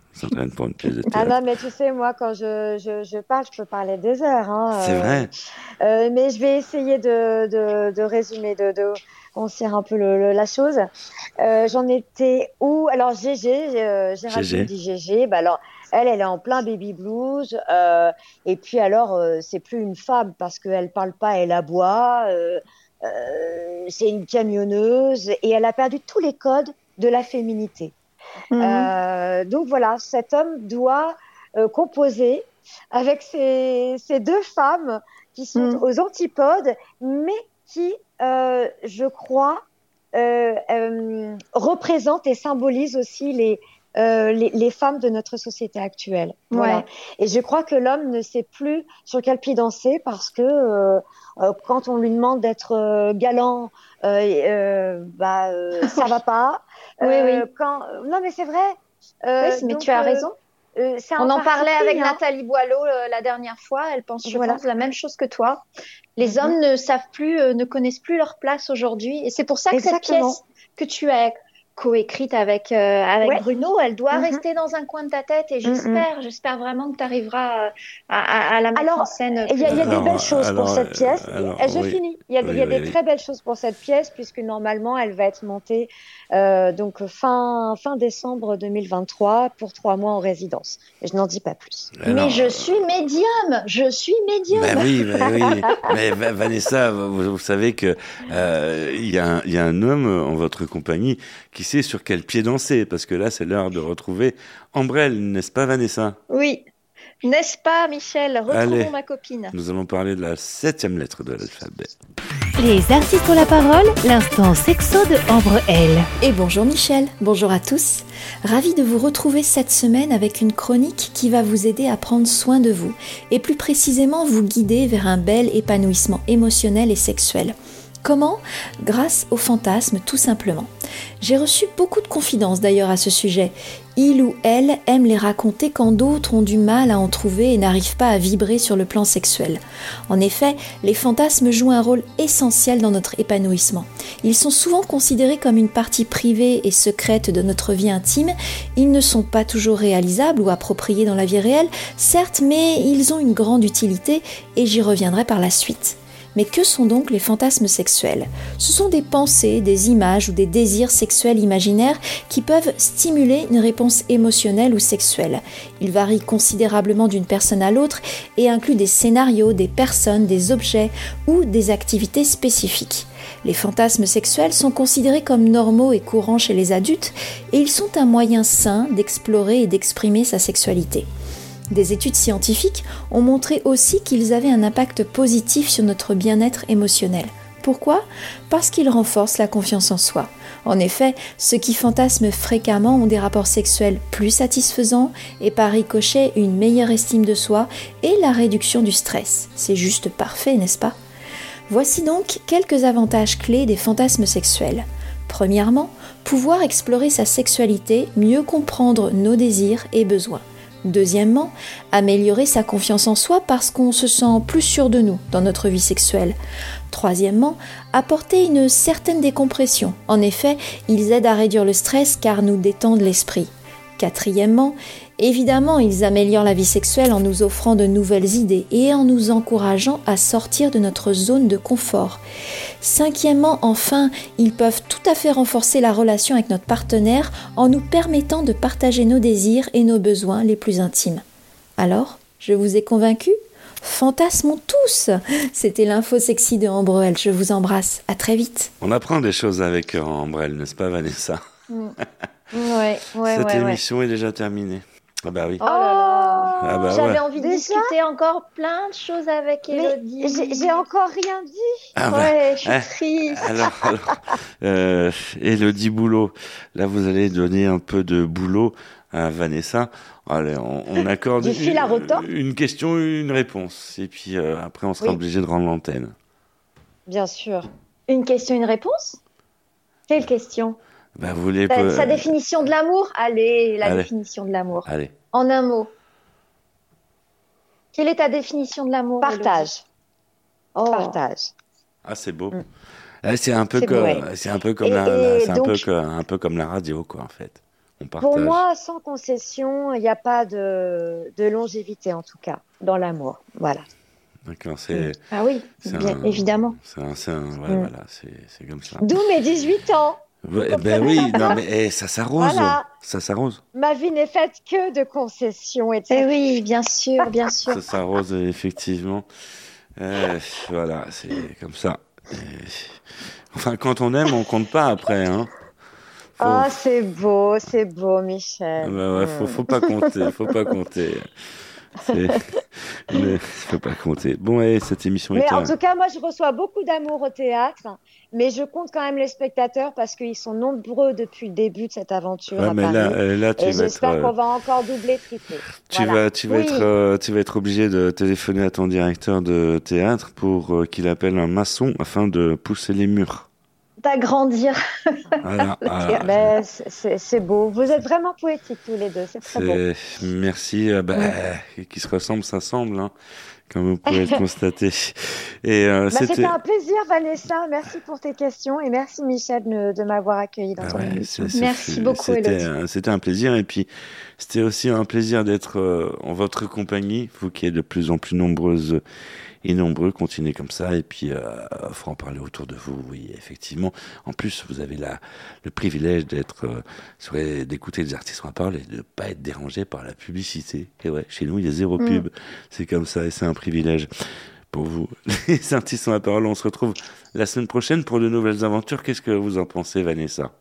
pour une pièce de Ah théâtre. non, mais tu sais, moi, quand je, je, je parle, je peux parler des heures. Hein, C'est euh, vrai. euh, mais je vais essayer de, de, de résumer, de, de concire un peu le, le- la chose. Euh, J'en étais où? Alors, GG, Géraldine dit GG. Bah alors, elle, elle est en plein baby blues. et puis, alors, c'est plus une femme parce qu'elle parle pas, elle aboie. C'est une camionneuse et elle a perdu tous les codes de la féminité. Mhm. Euh, donc voilà, cet homme doit euh, composer avec ces, ces deux femmes qui sont Mhm. aux antipodes, mais qui, euh, je crois, représentent et symbolisent aussi les, euh, les, les femmes de notre société actuelle. Voilà. Ouais. Et je crois que l'homme ne sait plus sur quel pied danser parce que euh, euh, quand on lui demande d'être galant, bah, ça va pas. Oui, Euh, oui. Quand... Non, mais c'est vrai. Euh, Oui, mais donc, tu as euh, raison. euh, On en parlait avec hein. Nathalie Boileau euh, la dernière fois. Elle pense, je Voilà. pense, la même chose que toi. Les Mhm. hommes ne savent plus, euh, ne connaissent plus leur place aujourd'hui. Et c'est pour ça que Exactement. cette pièce que tu as coécrite avec, euh, avec Ouais. Bruno, elle doit Mhm. rester dans un coin de ta tête. Et Mhm. j'espère, j'espère vraiment que tu arriveras à, à- à la mettre Alors, en scène. Il y a, il y a des Alors, belles choses alors, pour cette pièce. euh, alors, Et je oui. finis. Il y a, il y a Oui, oui, des oui. très belles choses pour cette pièce puisque normalement elle va être montée euh, donc fin fin décembre 2023 pour trois mois en résidence. Et je n'en dis pas plus. Mais je suis médium, je suis médium. Ben oui, ben oui. Mais Va- Vanessa, vous, vous savez que euh, il y, a un- il y a un homme en votre compagnie qui sait sur quel pied danser, parce que là, c'est l'heure de retrouver Ambrelle, n'est-ce pas, Vanessa? Oui. N'est-ce pas, Michel? Retrouvons Allez. ma copine. Nous allons parler de la septième lettre de l'alphabet. Les artistes ont la parole, l'instant sexo de Ambre L. Et bonjour Michel, bonjour à tous. Ravi de vous retrouver cette semaine avec une chronique qui va vous aider à prendre soin de vous et plus précisément vous guider vers un bel épanouissement émotionnel et sexuel. Comment Grâce au fantasme tout simplement. J'ai reçu beaucoup de confidences d'ailleurs à ce sujet. Il ou elle aime les raconter quand d'autres ont du mal à en trouver et n'arrivent pas à vibrer sur le plan sexuel. En effet, les fantasmes jouent un rôle essentiel dans notre épanouissement. Ils sont souvent considérés comme une partie privée et secrète de notre vie intime. Ils ne sont pas toujours réalisables ou appropriés dans la vie réelle, certes, mais ils ont une grande utilité et j'y reviendrai par la suite. Mais que sont donc les fantasmes sexuels? Ce sont des pensées, des images ou des désirs sexuels imaginaires qui peuvent stimuler une réponse émotionnelle ou sexuelle. Ils varient considérablement d'une personne à l'autre et incluent des scénarios, des personnes, des objets ou des activités spécifiques. Les fantasmes sexuels sont considérés comme normaux et courants chez les adultes et ils sont un moyen sain d'explorer et d'exprimer sa sexualité. Des études scientifiques ont montré aussi qu'ils avaient un impact positif sur notre bien-être émotionnel. Pourquoi? Parce qu'ils renforcent la confiance en soi. En effet, ceux qui fantasment fréquemment ont des rapports sexuels plus satisfaisants et par ricochet une meilleure estime de soi et la réduction du stress. C'est juste parfait, n'est-ce pas? Voici donc quelques avantages clés des fantasmes sexuels. Premièrement, pouvoir explorer sa sexualité, mieux comprendre nos désirs et besoins. Deuxièmement, améliorer sa confiance en soi parce qu'on se sent plus sûr de nous dans notre vie sexuelle. Troisièmement, apporter une certaine décompression. En effet, ils aident à réduire le stress car nous détendent l'esprit. Quatrièmement, Évidemment, ils améliorent la vie sexuelle en nous offrant de nouvelles idées et en nous encourageant à sortir de notre zone de confort. Cinquièmement, enfin, ils peuvent tout à fait renforcer la relation avec notre partenaire en nous permettant de partager nos désirs et nos besoins les plus intimes. Alors, je vous ai convaincu Fantasmons tous C'était l'info sexy de Ambrel. Je vous embrasse. À très vite. On apprend des choses avec euh, Ambrelle, n'est-ce pas, Vanessa? Mm. Ouais, ouais, Cette ouais, ouais. émission est déjà terminée. Ah bah oui. Oh là là. Ah bah J'avais ouais. envie de Déjà discuter encore plein de choses avec Elodie. j'ai j'ai encore rien dit. Ah bah, ouais, je suis eh, triste. Alors, alors euh, Elodie Boulot, là vous allez donner un peu de boulot à Vanessa. Allez, on, on accorde Du fil à une, question, une réponse. Et puis euh, après on sera Oui. obligé de rendre l'antenne. Bien sûr. Une question, une réponse? Quelle question? Vous voulez... sa, définition de l'amour? Allez, la Allez. définition de l'amour. Allez. En un mot. Quelle est ta définition de l'amour Partage. Oh. Partage. Ah c'est beau. C'est un peu C'est comme, un peu comme Et- la, et la- c'est un peu, donc- que- un peu comme la radio quoi en fait. On partage. Pour moi, sans concession, il n'y a pas de, de longévité, en tout cas, dans l'amour. Voilà. D'accord, c'est. Ah oui, c'est bien un- évidemment. C'est un, c'est un- ouais, Mm. voilà, c'est c'est comme ça. D'où mes 18 ans. Ouais, ben oui, non mais eh, ça s'arrose, Voilà. ça s'arrose, Ma vie n'est faite que de concessions et Eh oui, bien sûr, bien sûr. ça s'arrose effectivement. Euh, voilà, c'est comme ça. Et- Enfin, quand on aime, on compte pas après, hein. Faut- Ah, c'est beau, c'est beau, Michel. Bah ouais, faut, faut pas compter, faut pas compter. Mais, faut pas compter. Bon, et cette émission Mais est en tout cas, moi, je reçois beaucoup d'amour au théâtre, mais je compte quand même les spectateurs parce qu'ils sont nombreux depuis le début de cette aventure Ouais, à mais Paris. là, euh, là, tu et être, j'espère euh, qu'on va encore doubler, tripler. Tu Voilà. vas, tu vas Oui. être, euh, tu vas être obligé de téléphoner à ton directeur de théâtre pour euh, qu'il appelle un maçon afin de pousser les murs. D'agrandir. Voilà, voilà. Ben, c'est- beau. Vous êtes vraiment poétiques tous les deux, c'est très beau. Merci. euh, bah, Qui se ressemble, ça semble, hein, comme vous pouvez le constater. Et euh, Bah, c'était. Un plaisir, Vanessa. Merci pour tes questions et merci, Michel, de, de m'avoir accueilli dans Ah ton ouais, émission. Merci c'est- beaucoup, c'était un plaisir et puis c'était aussi un plaisir d'être euh, en votre compagnie, vous qui êtes de plus en plus nombreuses et nombreux, continuez comme ça et puis euh, faut en parler autour de vous, oui, effectivement. En plus, vous avez la, le privilège d'être, euh, d'écouter les artistes en parole et de pas être dérangé par la publicité. Et ouais, chez nous, il y a zéro Mm. pub, c'est comme ça et c'est un privilège pour vous. Les artistes en parole, on se retrouve la semaine prochaine pour de nouvelles aventures. Qu'est-ce que vous en pensez, Vanessa?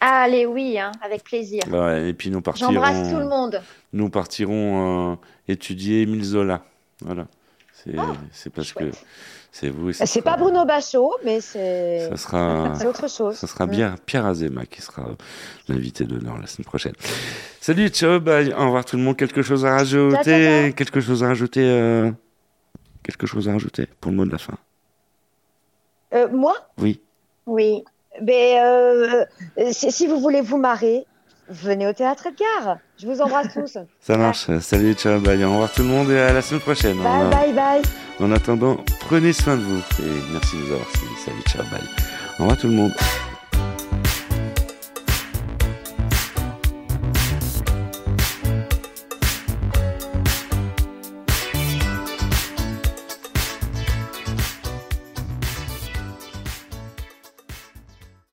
Allez, oui, hein, avec plaisir. Et puis nous partirons. J'embrasse tout le monde. Nous partirons euh, étudier Émile Zola. Voilà. C'est c'est parce que c'est vous. et ça Ah, C'est sera- pas Bruno Bachot, mais c'est Ça sera. autre chose. Ça sera bien Pierre Azema qui sera l'invité d'honneur la semaine prochaine. Salut, ciao, bye. Au revoir tout le monde. Quelque chose à rajouter? Ciao, ciao. Quelque chose à rajouter euh, Quelque chose à rajouter pour le mot de la fin? Euh, moi? Oui. Oui. Mais euh, si vous voulez vous marrer, venez au théâtre Edgar. Je vous embrasse tous. Ça marche. Salut, ciao, bye. Au revoir tout le monde et à la semaine prochaine. Bye, En- bye, bye. En attendant, prenez soin de vous et merci de nous avoir suivis. Salut, ciao, bye. Au revoir tout le monde.